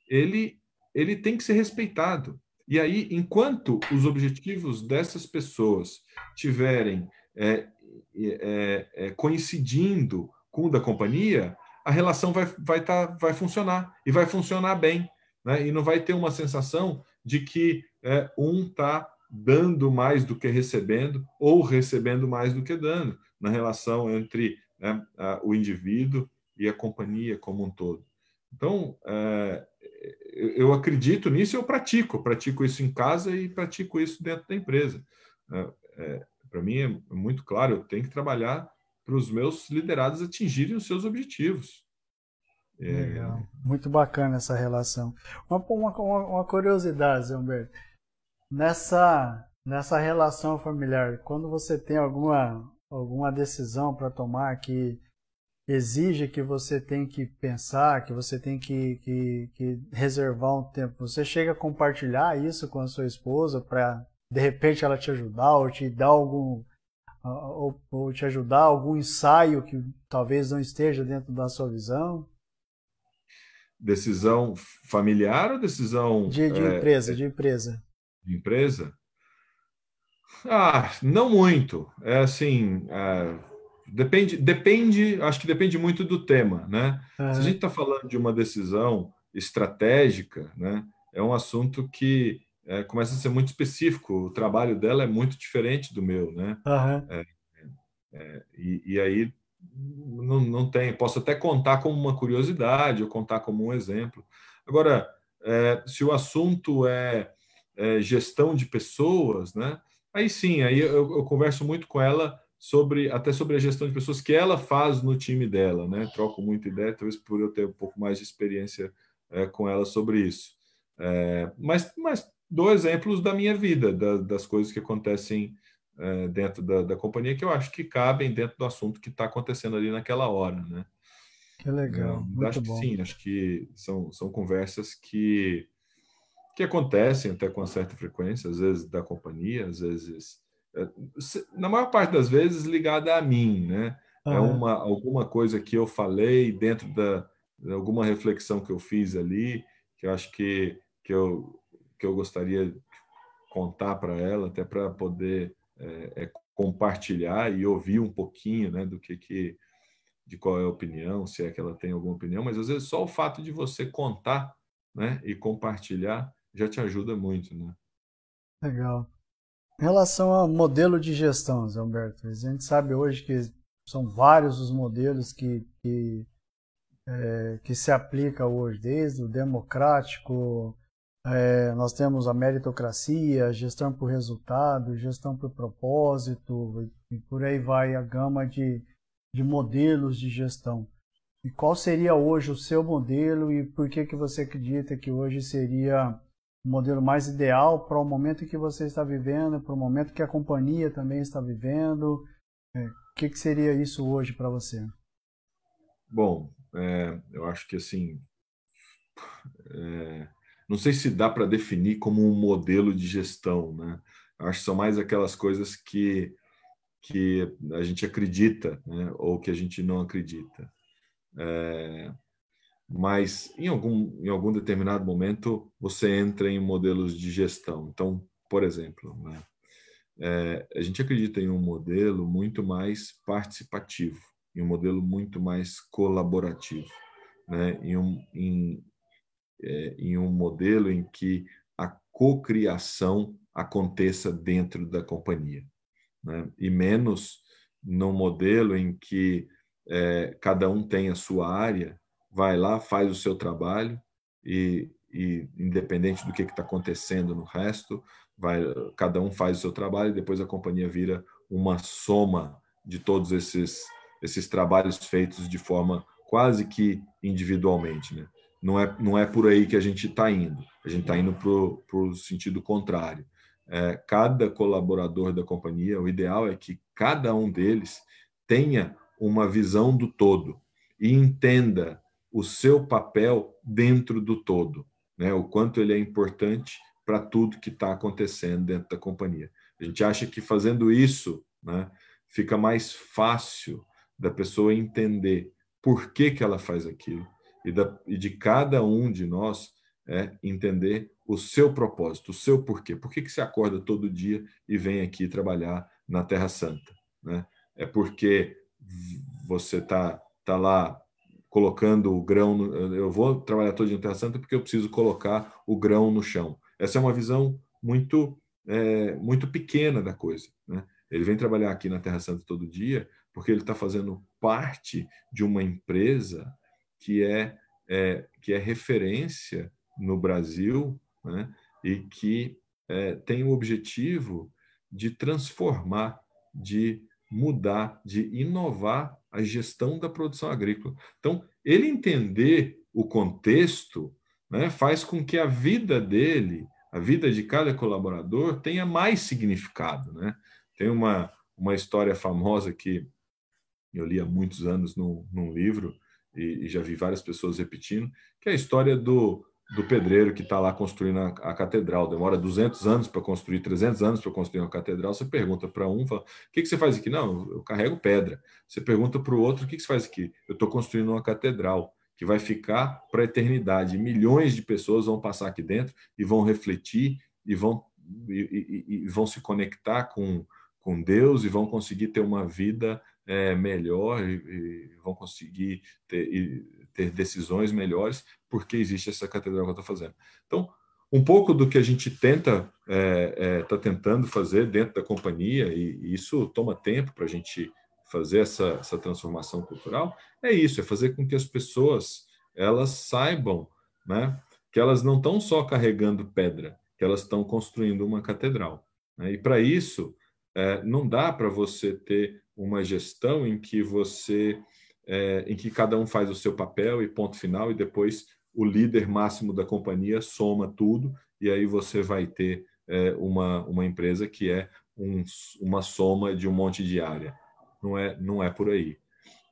ele, ele tem que ser respeitado. E aí, enquanto os objetivos dessas pessoas tiverem é, é, é, coincidindo com o da companhia, a relação vai, vai, tá, vai funcionar e vai funcionar bem. Né? E não vai ter uma sensação de que é, um está dando mais do que recebendo ou recebendo mais do que dando na relação entre né, a, o indivíduo e a companhia como um todo. Então, é, eu acredito nisso e eu pratico. Pratico isso em casa e pratico isso dentro da empresa. É, é Para mim é muito claro, eu tenho que trabalhar para os meus liderados atingirem os seus objetivos. É, Legal. Muito bacana essa relação. Uma, uma, uma curiosidade, Zé Humberto. Nessa, nessa relação familiar, quando você tem alguma, alguma decisão para tomar que exige que você tem que pensar, que você tem que, que, que reservar um tempo, você chega a compartilhar isso com a sua esposa para de repente ela te ajudar ou te dar algum ou, ou te ajudar algum ensaio que talvez não esteja dentro da sua visão? Decisão familiar ou decisão de, de é, empresa, de empresa? De empresa? Ah, não muito. É assim, é, depende, depende, acho que depende muito do tema, né? Uhum. Se a gente está falando de uma decisão estratégica, né? É um assunto que é, começa a ser muito específico. O trabalho dela é muito diferente do meu, né? Uhum. É, é, e, e, aí não, não tem. Posso até contar como uma curiosidade ou contar como um exemplo. Agora, é, se o assunto é, é, gestão de pessoas, né? Aí sim, aí eu, eu, converso muito com ela sobre até sobre a gestão de pessoas que ela faz no time dela, né? Troco muita ideia, talvez por eu ter um pouco mais de experiência é, com ela sobre isso. É, mas, mas dou exemplos da minha vida, da, das coisas que acontecem é, dentro da, da, companhia que eu acho que cabem dentro do assunto que está acontecendo ali naquela hora, né? Que legal, é, acho bom. Que sim, acho que são, são conversas que que acontecem até com certa frequência, às vezes da companhia, às vezes é, na maior parte das vezes ligada a mim, né? Uhum. É uma alguma coisa que eu falei dentro da alguma reflexão que eu fiz ali, que eu acho que que eu que eu gostaria de contar para ela, até para poder é, é, compartilhar e ouvir um pouquinho né, do que, que de qual é a opinião, se é que ela tem alguma opinião, mas às vezes só o fato de você contar né, e compartilhar já te ajuda muito. Né? Legal. Em relação ao modelo de gestão, Zé Humberto, a gente sabe hoje que são vários os modelos que, que, é, que se aplica hoje, desde o democrático, é, nós temos a meritocracia, gestão por resultado, gestão por propósito, e por aí vai a gama de, de modelos de gestão. E qual seria hoje o seu modelo e por que, que você acredita que hoje seria o modelo mais ideal para o momento que você está vivendo, para o momento que a companhia também está vivendo? É, o que, que seria isso hoje para você? Bom, é, eu acho que assim. É não sei se dá para definir como um modelo de gestão, né? Acho que são mais aquelas coisas que, que a gente acredita, né? ou que a gente não acredita. É, mas em algum, em algum determinado momento você entra em modelos de gestão. Então, por exemplo, né? é, a gente acredita em um modelo muito mais participativo, em um modelo muito mais colaborativo, né? em, um, em, é, em um modelo em que a cocriação aconteça dentro da companhia, né? e menos num modelo em que é, cada um tem a sua área, vai lá, faz o seu trabalho e, e independente do que está acontecendo no resto, vai, cada um faz o seu trabalho e depois a companhia vira uma soma de todos esses esses trabalhos feitos de forma quase que individualmente, né? Não é, não é por aí que a gente está indo. A gente está indo para o sentido contrário. É, cada colaborador da companhia, o ideal é que cada um deles tenha uma visão do todo e entenda o seu papel dentro do todo, né? o quanto ele é importante para tudo que está acontecendo dentro da companhia. A gente acha que fazendo isso né, fica mais fácil da pessoa entender por que, que ela faz aquilo, e, da, e de cada um de nós é entender o seu propósito, o seu porquê. Por que, que você acorda todo dia e vem aqui trabalhar na Terra Santa? Né? é porque você está tá lá colocando o grão. No, eu vou trabalhar todo dia no Terra Santa porque eu preciso colocar o grão no chão. Essa é uma visão muito é, muito pequena da coisa. Né? Ele vem trabalhar aqui na Terra Santa todo dia porque ele está fazendo parte de uma empresa que é, é, que é referência no Brasil né? e que é, tem o objetivo de transformar, de mudar, de inovar a gestão da produção agrícola. Então, ele entender o contexto né, faz com que a vida dele, a vida de cada colaborador, tenha mais significado. Né? Tem uma, uma história famosa que eu li há muitos anos num, num livro e, e, já vi várias pessoas repetindo, que é a história do, do pedreiro que está lá construindo a, a, catedral. Demora 200 anos para construir, 300 anos para construir uma catedral. Você pergunta para um, fala, o que, que você faz aqui? Não, eu carrego pedra. Você pergunta para o outro, o que, que você faz aqui? Eu estou construindo uma catedral que vai ficar para a eternidade. Milhões de pessoas vão passar aqui dentro e vão refletir e vão, e, e, e vão se conectar com, com Deus e vão conseguir ter uma vida é, melhor e, e, vão conseguir ter, ter decisões melhores porque existe essa catedral que eu estou fazendo. Então, um pouco do que a gente tenta está é, é, tá tentando fazer dentro da companhia e, e isso toma tempo para a gente fazer essa, essa transformação cultural é isso, é fazer com que as pessoas elas saibam, né, que elas não estão só carregando pedra, que elas estão construindo uma catedral. Né? E para isso é, não dá para você ter uma gestão em que você é, em que cada um faz o seu papel e ponto final e depois o líder máximo da companhia soma tudo e aí você vai ter é, uma, uma empresa que é um, uma soma de um monte de área. Não é, não é por aí.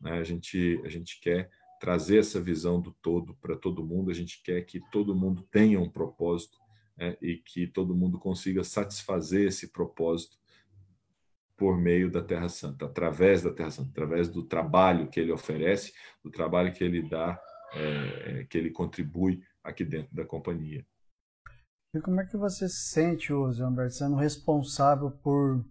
Né? A, gente, a gente quer trazer essa visão do todo para todo mundo, a gente quer que todo mundo tenha um propósito né? e que todo mundo consiga satisfazer esse propósito por meio da Terra Santa, através da Terra Santa, através do trabalho que ele oferece, do trabalho que ele dá, é, que ele contribui aqui dentro da companhia. E como é que você se sente, Humberto, sendo responsável por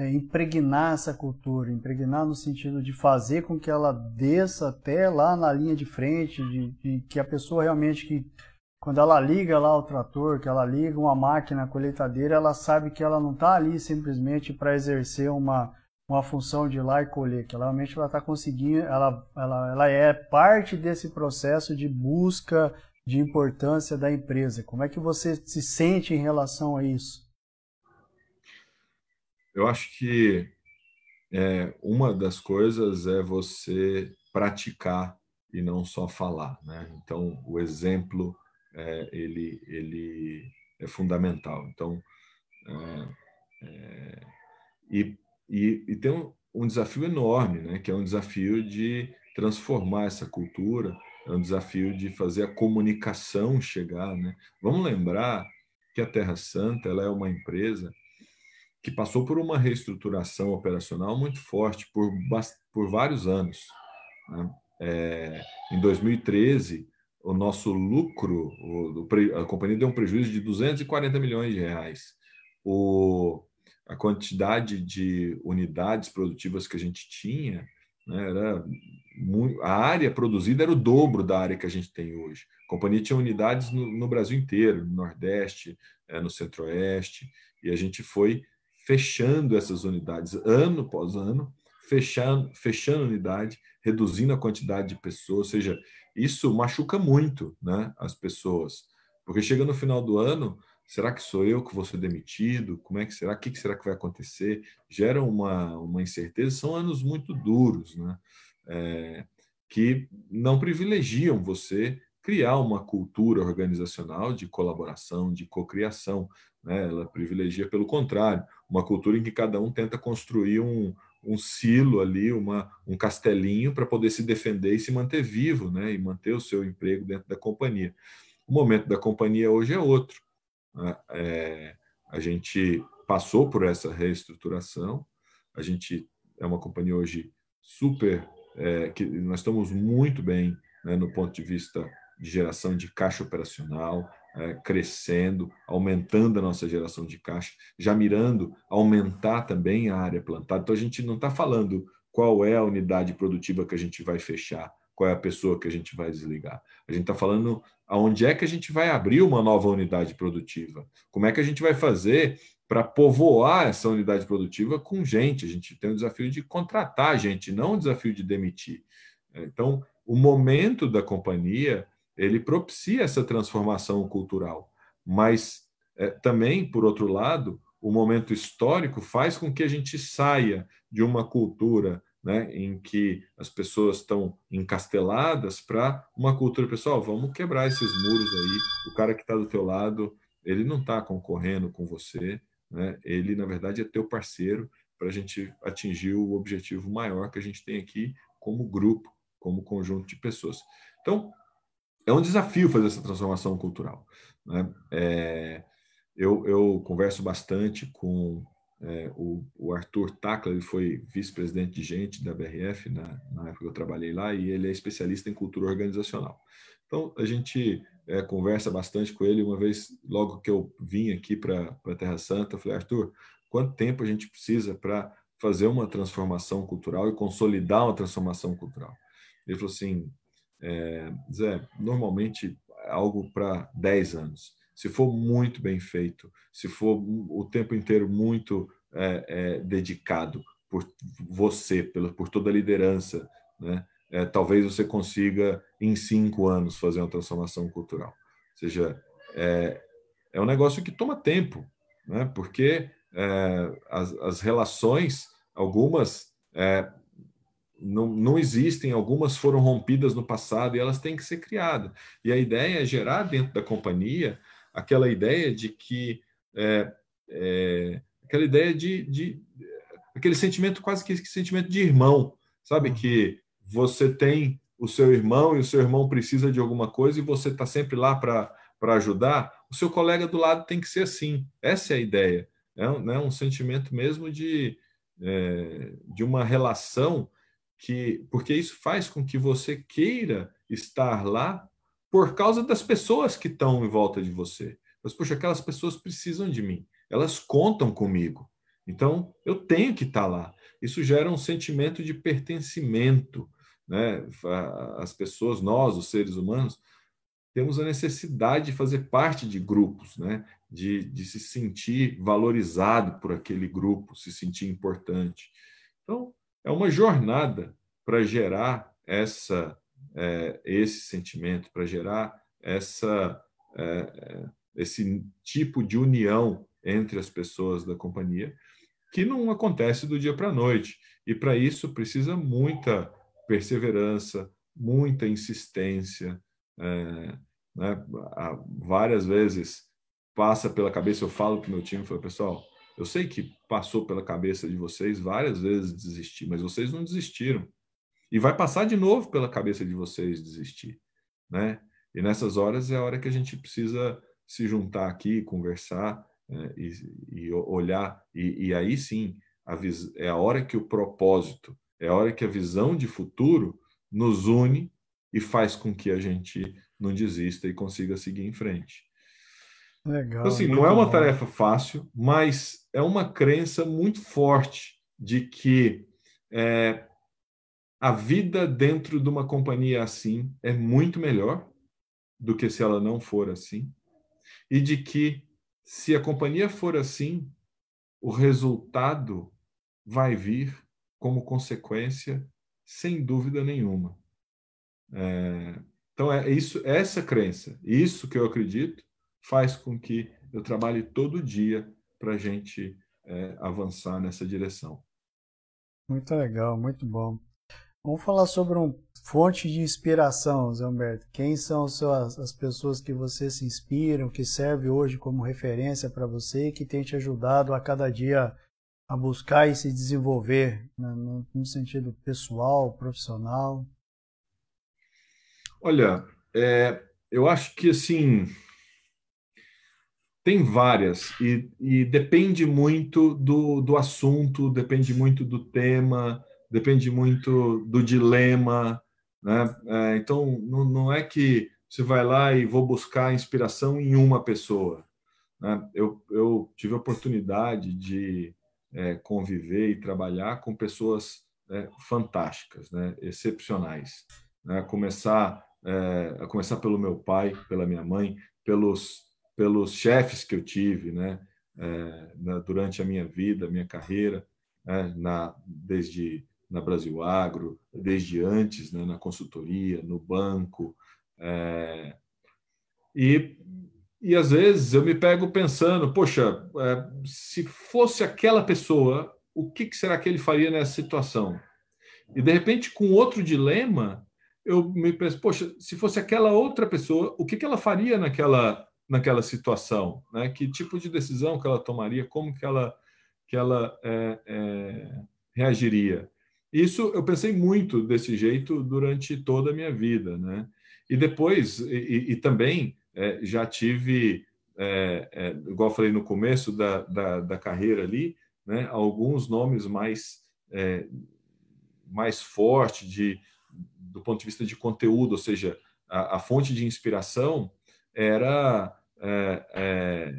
é, impregnar essa cultura, impregnar no sentido de fazer com que ela desça até lá na linha de frente, de, de que a pessoa realmente que quando ela liga lá o trator, que ela liga uma máquina colheitadeira, ela sabe que ela não está ali simplesmente para exercer uma, uma função de ir lá e colher, que ela realmente ela está conseguindo, ela, ela, ela é parte desse processo de busca de importância da empresa. Como é que você se sente em relação a isso? Eu acho que é, uma das coisas é você praticar e não só falar, né? Então, o exemplo é, ele, ele é fundamental. Então, é, é, e, e, e, tem um, um, desafio enorme, né, que é um desafio de transformar essa cultura, é um desafio de fazer a comunicação chegar. Né? Vamos lembrar que a Terra Santa ela é uma empresa que passou por uma reestruturação operacional muito forte por, por vários anos. Né? É, em 2013, o nosso lucro, o, a companhia deu um prejuízo de 240 milhões de reais. O, a quantidade de unidades produtivas que a gente tinha, né, era muito, a área produzida era o dobro da área que a gente tem hoje. A companhia tinha unidades no, no Brasil inteiro, no Nordeste, é, no Centro-Oeste, e a gente foi fechando essas unidades ano após ano, fechando, fechando unidade, reduzindo a quantidade de pessoas, ou seja, isso machuca muito né, as pessoas. Porque chega no final do ano, será que sou eu que vou ser demitido? Como é que será? O que será que vai acontecer? Gera uma, uma incerteza. São anos muito duros, né? É, que não privilegiam você criar uma cultura organizacional de colaboração, de cocriação. Né? Ela privilegia, pelo contrário, uma cultura em que cada um tenta construir um, um silo ali, uma, um castelinho para poder se defender e se manter vivo, né? E manter o seu emprego dentro da companhia. O momento da companhia hoje é outro. Né? É, a gente passou por essa reestruturação. A gente é uma companhia hoje super é, que nós estamos muito bem né, no ponto de vista de geração de caixa operacional. É, crescendo, aumentando a nossa geração de caixa, já mirando aumentar também a área plantada. Então, a gente não está falando qual é a unidade produtiva que a gente vai fechar, qual é a pessoa que a gente vai desligar. A gente está falando aonde é que a gente vai abrir uma nova unidade produtiva, como é que a gente vai fazer para povoar essa unidade produtiva com gente. A gente tem o desafio de contratar gente, não o desafio de demitir. Então, o momento da companhia ele propicia essa transformação cultural, mas é, também, por outro lado, o momento histórico faz com que a gente saia de uma cultura né, em que as pessoas estão encasteladas para uma cultura pessoal. Vamos quebrar esses muros aí. O cara que está do teu lado, ele não está concorrendo com você, né? Ele na verdade é teu parceiro para a gente atingir o objetivo maior que a gente tem aqui como grupo, como conjunto de pessoas. Então é um desafio fazer essa transformação cultural. Né? É, eu, eu, converso bastante com é, o, o, Arthur Tacla, ele foi vice-presidente de gente da BRF na, na, época que eu trabalhei lá, e ele é especialista em cultura organizacional. Então, a gente é, conversa bastante com ele. Uma vez, logo que eu vim aqui para a Terra Santa, eu falei, Arthur, quanto tempo a gente precisa para fazer uma transformação cultural e consolidar uma transformação cultural? Ele falou assim, é, Zé, normalmente é algo para 10 anos. Se for muito bem feito, se for o tempo inteiro muito é, é, dedicado por você, pela, por toda a liderança, né? É, talvez você consiga em cinco anos fazer uma transformação cultural. Ou seja, é, é um negócio que toma tempo, né? porque é, as, as relações, algumas é, não, não existem, algumas foram rompidas no passado e elas têm que ser criadas. E a ideia é gerar dentro da companhia aquela ideia de que é, é, aquela ideia de, de, aquele sentimento quase que, sentimento de irmão, sabe uhum. que você tem o seu irmão e o seu irmão precisa de alguma coisa e você está sempre lá para ajudar, o seu colega do lado tem que ser assim. Essa é a ideia. É um, né, um sentimento mesmo de, é, de uma relação que porque isso faz com que você queira estar lá por causa das pessoas que estão em volta de você. Mas, poxa, aquelas pessoas precisam de mim, elas contam comigo. Então, eu tenho que estar lá. Isso gera um sentimento de pertencimento. Né? As pessoas, nós, os seres humanos, temos a necessidade de fazer parte de grupos, né? de, de se sentir valorizado por aquele grupo, se sentir importante. Então, é uma jornada para gerar essa, é, esse sentimento, para gerar essa, é, é, esse tipo de união entre as pessoas da companhia, que não acontece do dia para a noite. E para isso precisa muita perseverança, muita insistência. É, né? Várias vezes passa pela cabeça, eu falo para o meu time, falo, pessoal, eu sei que passou pela cabeça de vocês várias vezes desistir, mas vocês não desistiram. E vai passar de novo pela cabeça de vocês desistir, né? E nessas horas é a hora que a gente precisa se juntar aqui, conversar né? e, e, olhar. E, e aí sim, a é a hora que o propósito, é a hora que a visão de futuro nos une e faz com que a gente não desista e consiga seguir em frente. Legal. Então, assim, não é uma bom. tarefa fácil, mas é uma crença muito forte de que é, a vida dentro de uma companhia assim é muito melhor do que se ela não for assim, e de que se a companhia for assim, o resultado vai vir como consequência, sem dúvida nenhuma. É, então é isso, essa crença, isso que eu acredito, faz com que eu trabalhe todo dia para a gente é, avançar nessa direção. Muito legal, muito bom. Vamos falar sobre uma fonte de inspiração, Zé Humberto. Quem são as, as pessoas que você se inspiram, que serve hoje como referência para você e que tem te ajudado a cada dia a buscar e se desenvolver né, no, no, sentido pessoal, profissional? Olha, é, eu acho que assim tem várias, e, e depende muito do, do assunto, depende muito do tema, depende muito do dilema. Né? É, então, não, não é que você vai lá e vou buscar inspiração em uma pessoa. Né? Eu, eu tive a oportunidade de é, conviver e trabalhar com pessoas é, fantásticas, né? excepcionais. Né? Começar, é, a começar pelo meu pai, pela minha mãe, pelos, pelos chefes que eu tive né? É, na, durante a minha vida, minha carreira, né? na, desde na Brasil Agro, desde antes, né? na consultoria, no banco. É, e e às vezes eu me pego pensando, poxa, é, se fosse aquela pessoa, o que, será que ele faria nessa situação? E de repente, com outro dilema, eu me penso, poxa, se fosse aquela outra pessoa, o que, que ela faria naquela, naquela situação? Né? Que tipo de decisão que ela tomaria? Como que ela, que ela é, é, reagiria? Isso eu pensei muito desse jeito durante toda a minha vida, né? E depois, e, e também é, já tive, é, é, igual falei no começo da, da, da carreira ali, né, alguns nomes mais, é, mais fortes de, do ponto de vista de conteúdo, ou seja, a, a fonte de inspiração era é, é,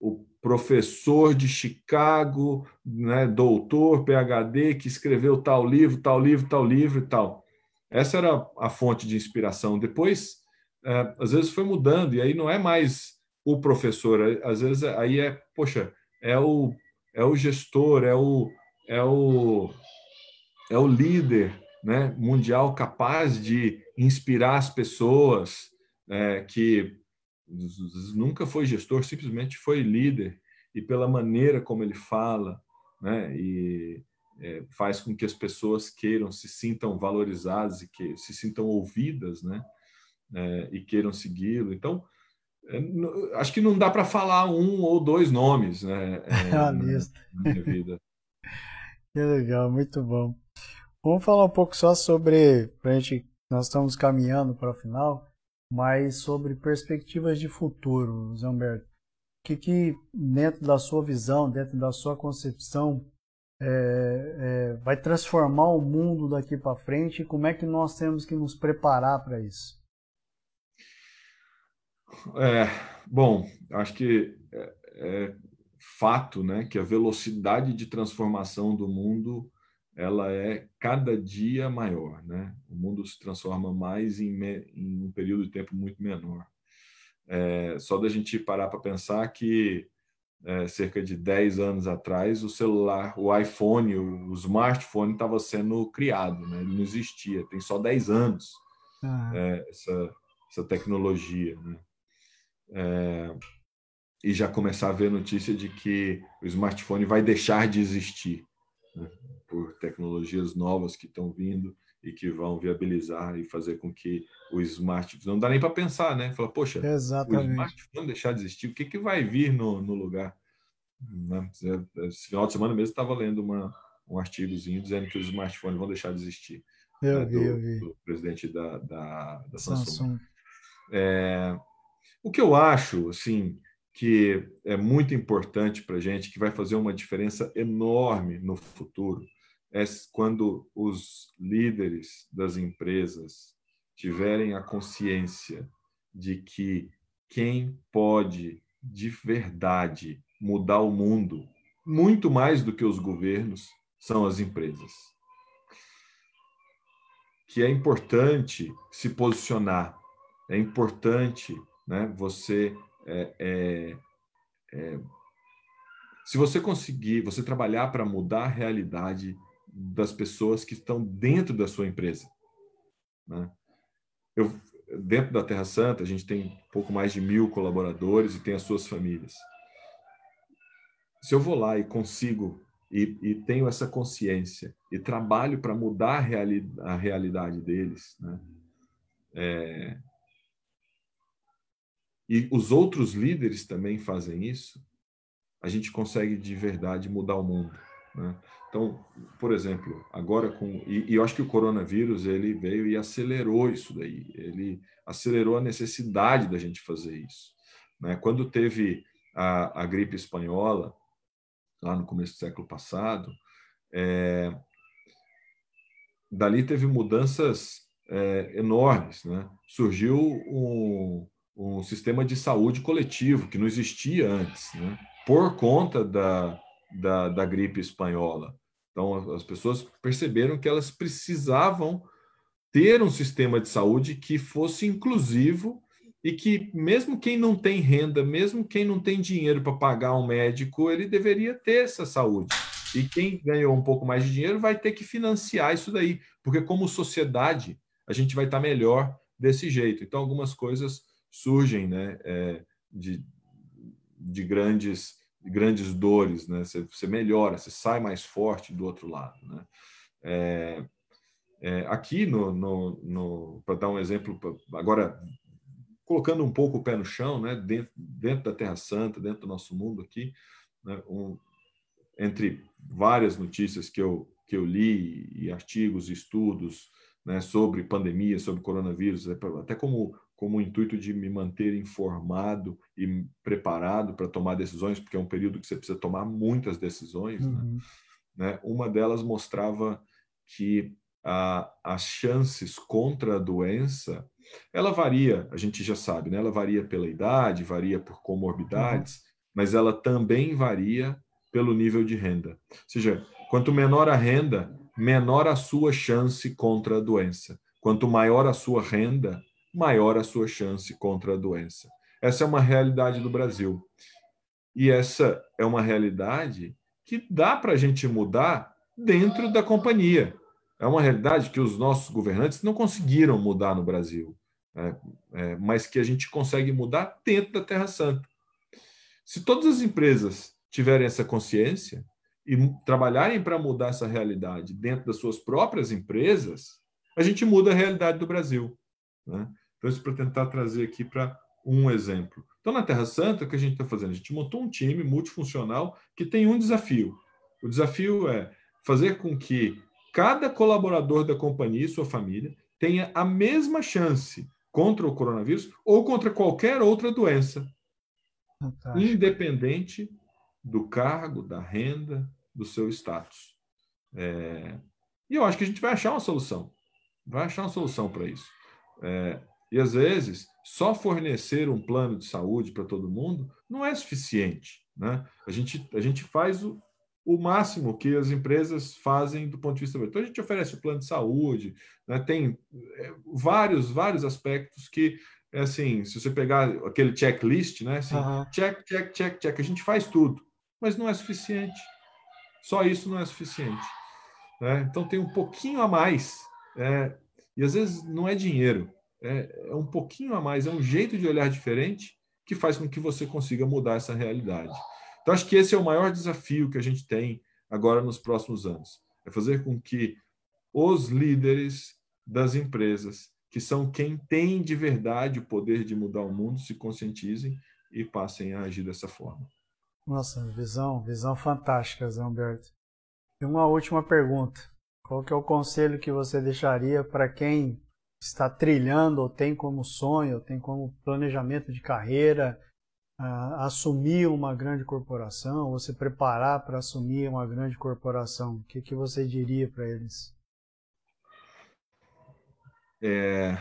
o professor de Chicago, né, doutor, PhD, que escreveu tal livro, tal livro, tal livro e tal. Essa era a fonte de inspiração. Depois, é, às vezes foi mudando, e aí não é mais o professor, às vezes aí é, poxa, é o, é o gestor, é o, é o, é o líder né, mundial capaz de inspirar as pessoas, é, que nunca foi gestor, simplesmente foi líder, e pela maneira como ele fala, né, e é, faz com que as pessoas queiram, se sintam valorizadas e que se sintam ouvidas, né? é, e queiram segui-lo. Então, é, acho que não dá para falar um ou dois nomes né, é, na, na minha vida. que legal, muito bom. Vamos falar um pouco só sobre, pra gente, nós estamos caminhando para o final, mas sobre perspectivas de futuro, Zé Humberto. O que, que dentro da sua visão, dentro da sua concepção, é, é, vai transformar o mundo daqui para frente como é que nós temos que nos preparar para isso? É, bom, acho que é, é, fato, né, que a velocidade de transformação do mundo ela é cada dia maior, né? O mundo se transforma mais em, me, em um período de tempo muito menor. É, só da gente parar para pensar que é, cerca de 10 anos atrás o celular, o iPhone, o, o smartphone estava sendo criado, né? Ele não existia, tem só 10 anos ah. é, essa, essa tecnologia, né? é, e já começar a ver notícia de que o smartphone vai deixar de existir por tecnologias novas que estão vindo e que vão viabilizar e fazer com que o smartphone não dá nem para pensar, né? Fala, poxa, Exatamente. o smartphone deixar de existir, o que, que vai vir no, no lugar? Né? Esse final de semana mesmo estava lendo uma, um artigozinho dizendo que os smartphones vão deixar de existir. Eu né? vi, do, eu vi. do presidente da, da, da Samsung. Samsung. É, o que eu acho, assim, que é muito importante para a gente, que vai fazer uma diferença enorme no futuro, é quando os líderes das empresas tiverem a consciência de que quem pode de verdade mudar o mundo, muito mais do que os governos, são as empresas. Que é importante se posicionar, é importante né? Você é, é, é, se você conseguir, você trabalhar para mudar a realidade das pessoas que estão dentro da sua empresa, né? Eu dentro da Terra Santa a gente tem pouco mais de mil colaboradores e tem as suas famílias. Se eu vou lá e consigo e, e tenho essa consciência e trabalho para mudar a, reali a realidade deles, né? É, e os outros líderes também fazem isso, a gente consegue de verdade mudar o mundo. Né? Então, por exemplo, agora com e, e, eu acho que o coronavírus ele veio e acelerou isso daí. Ele acelerou a necessidade da gente fazer isso. Né? Quando teve a, a gripe espanhola lá no começo do século passado, é, dali teve mudanças é, enormes. Né? Surgiu um, um sistema de saúde coletivo que não existia antes, né? por conta da, da, da gripe espanhola. Então, as pessoas perceberam que elas precisavam ter um sistema de saúde que fosse inclusivo e que, mesmo quem não tem renda, mesmo quem não tem dinheiro para pagar um médico, ele deveria ter essa saúde. E quem ganhou um pouco mais de dinheiro vai ter que financiar isso daí, porque, como sociedade, a gente vai estar melhor desse jeito. Então, algumas coisas surgem né, é, de, de grandes grandes dores, né? Você, você, melhora, você sai mais forte do outro lado, né? É, é, aqui no, no, no para dar um exemplo, agora colocando um pouco o pé no chão, né? Dentro, dentro da Terra Santa, dentro do nosso mundo aqui, né? um, entre várias notícias que eu que eu li e artigos estudos né, sobre pandemia, sobre coronavírus, até como como o intuito de me manter informado e preparado para tomar decisões, porque é um período que você precisa tomar muitas decisões. Né? Uhum. Né? Uma delas mostrava que a, as chances contra a doença, ela varia, a gente já sabe, né? ela varia pela idade, varia por comorbidades, uhum. mas ela também varia pelo nível de renda. Ou seja, quanto menor a renda, menor a sua chance contra a doença. Quanto maior a sua renda, maior a sua chance contra a doença. Essa é uma realidade do Brasil. E essa é uma realidade que dá para a gente mudar dentro da companhia. É uma realidade que os nossos governantes não conseguiram mudar no Brasil, né? é, mas que a gente consegue mudar dentro da Terra Santa. Se todas as empresas tiverem essa consciência e trabalharem para mudar essa realidade dentro das suas próprias empresas, a gente muda a realidade do Brasil. Né? Então, isso para tentar trazer aqui para um exemplo. Então, na Terra Santa, o que a gente está fazendo? A gente montou um time multifuncional que tem um desafio. O desafio é fazer com que cada colaborador da companhia e sua família tenha a mesma chance contra o coronavírus ou contra qualquer outra doença, Fantástico. independente do cargo, da renda, do seu status. É... E eu acho que a gente vai achar uma solução. Vai achar uma solução para isso. É... E às vezes, só fornecer um plano de saúde para todo mundo não é suficiente. Né? A, gente, a gente faz o, o máximo que as empresas fazem do ponto de vista. Então, a gente oferece o plano de saúde, né? tem é, vários, vários aspectos que, é assim, se você pegar aquele checklist, né? Assim, uhum. check, check, check, check, a gente faz tudo, mas não é suficiente. Só isso não é suficiente. Né? Então, tem um pouquinho a mais. É, e às vezes não é dinheiro, é, é um pouquinho a mais, é um jeito de olhar diferente que faz com que você consiga mudar essa realidade. Então, acho que esse é o maior desafio que a gente tem agora nos próximos anos. É fazer com que os líderes das empresas, que são quem tem de verdade o poder de mudar o mundo, se conscientizem e passem a agir dessa forma. Nossa, visão, visão fantástica, Zé Humberto. E uma última pergunta. Qual que é o conselho que você deixaria para quem está trilhando ou tem como sonho, ou tem como planejamento de carreira uh, assumir uma grande corporação, ou se preparar para assumir uma grande corporação? O que, que você diria para eles? É...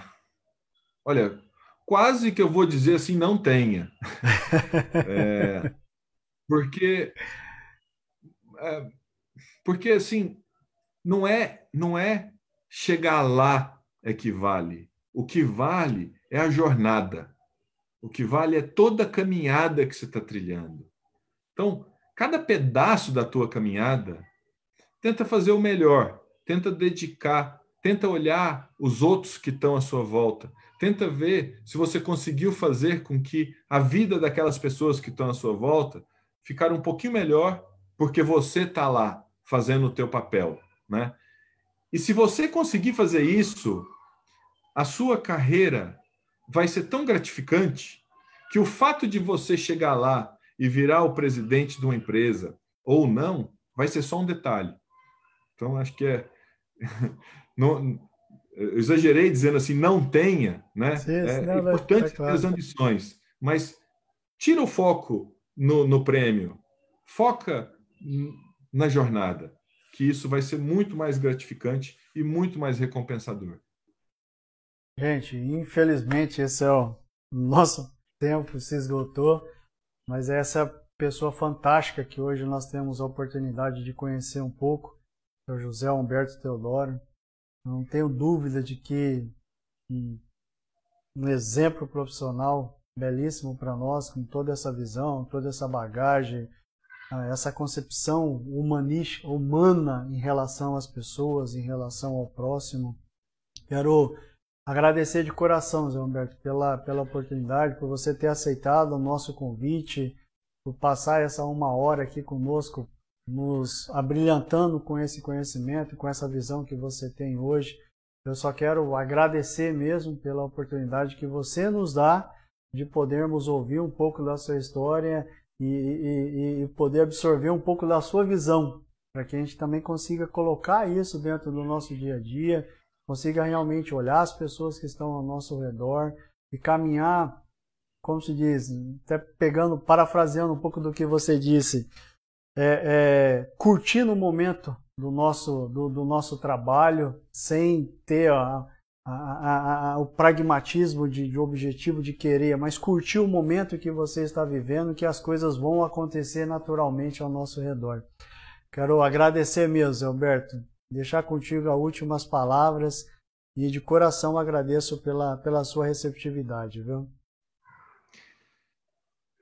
Olha, quase que eu vou dizer assim, não tenha. é... Porque, é... porque assim, não é, não é chegar lá é que vale. O que vale é a jornada. O que vale é toda a caminhada que você está trilhando. Então, cada pedaço da tua caminhada, tenta fazer o melhor, tenta dedicar, tenta olhar os outros que estão à sua volta, tenta ver se você conseguiu fazer com que a vida daquelas pessoas que estão à sua volta ficar um pouquinho melhor, porque você está lá fazendo o teu papel, né? E se você conseguir fazer isso, a sua carreira vai ser tão gratificante que o fato de você chegar lá e virar o presidente de uma empresa ou não vai ser só um detalhe. Então, acho que é. não, eu exagerei dizendo assim, não tenha, né? Sim, é não, importante claro. ter as ambições, mas tira o foco no, no prêmio, foca na jornada, que isso vai ser muito mais gratificante e muito mais recompensador. Gente, infelizmente esse é o nosso tempo se esgotou, mas essa pessoa fantástica que hoje nós temos a oportunidade de conhecer um pouco, é o José Humberto Teodoro. Não tenho dúvida de que um, exemplo profissional belíssimo para nós, com toda essa visão, toda essa bagagem, essa concepção humanista, humana em relação às pessoas, em relação ao próximo. Quero agradecer de coração, Zé Humberto, pela, pela oportunidade, por você ter aceitado o nosso convite, por passar essa uma hora aqui conosco, nos abrilhantando com esse conhecimento, com essa visão que você tem hoje. Eu só quero agradecer mesmo pela oportunidade que você nos dá de podermos ouvir um pouco da sua história e, e, e poder absorver um pouco da sua visão, para que a gente também consiga colocar isso dentro do nosso dia a dia, consiga realmente olhar as pessoas que estão ao nosso redor e caminhar, como se diz, até pegando, parafraseando um pouco do que você disse, é, é, curtindo o momento do nosso, do, do nosso trabalho, sem ter a, a, a, o pragmatismo de, de, objetivo de querer, mas curtir o momento que você está vivendo, que as coisas vão acontecer naturalmente ao nosso redor. Quero agradecer mesmo, Alberto, deixar contigo as últimas palavras e de coração agradeço pela, pela sua receptividade, viu?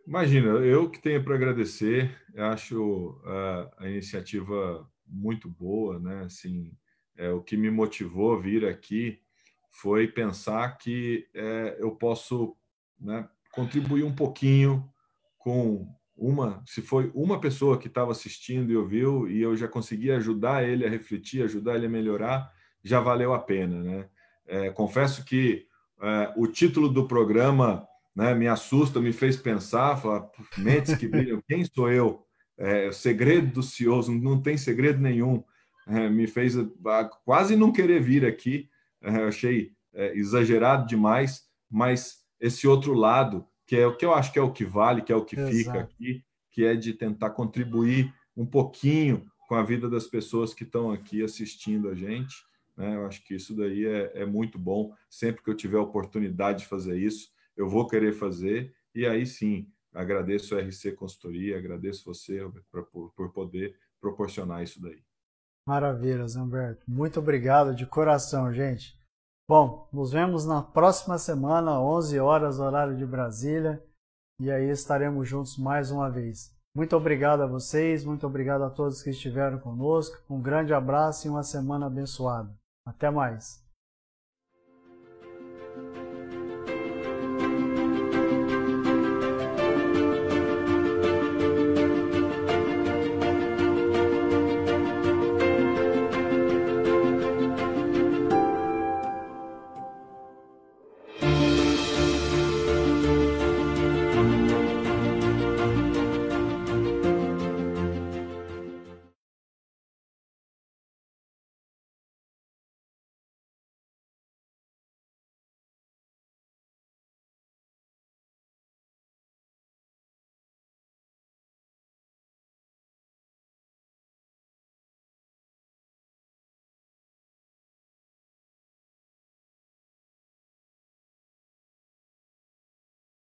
Imagina, eu que tenho para agradecer, acho a, a iniciativa muito boa, né? Assim, é, o que me motivou a vir aqui foi pensar que é, eu posso né, contribuir um pouquinho com uma, se foi uma pessoa que estava assistindo e ouviu e eu já consegui ajudar ele a refletir, ajudar ele a melhorar, já valeu a pena, né? É, confesso que é, o título do programa né, me assusta, me fez pensar, falar, mentes que brilham, quem sou eu? É, o segredo dos CEOs, não tem segredo nenhum. É, me fez quase não querer vir aqui, eu achei é, exagerado demais, mas esse outro lado, que é o que eu acho que é o que vale, que é o que Exato. fica aqui, que é de tentar contribuir um pouquinho com a vida das pessoas que estão aqui assistindo a gente. Né? Eu acho que isso daí é, é muito bom. Sempre que eu tiver a oportunidade de fazer isso, eu vou querer fazer. E aí sim, agradeço a RC Consultoria, agradeço você por, por poder proporcionar isso daí. Maravilha, Zamberto. Muito obrigado de coração, gente. Bom, nos vemos na próxima semana, 11 horas, horário de Brasília, e aí estaremos juntos mais uma vez. Muito obrigado a vocês, muito obrigado a todos que estiveram conosco. Um grande abraço e uma semana abençoada. Até mais.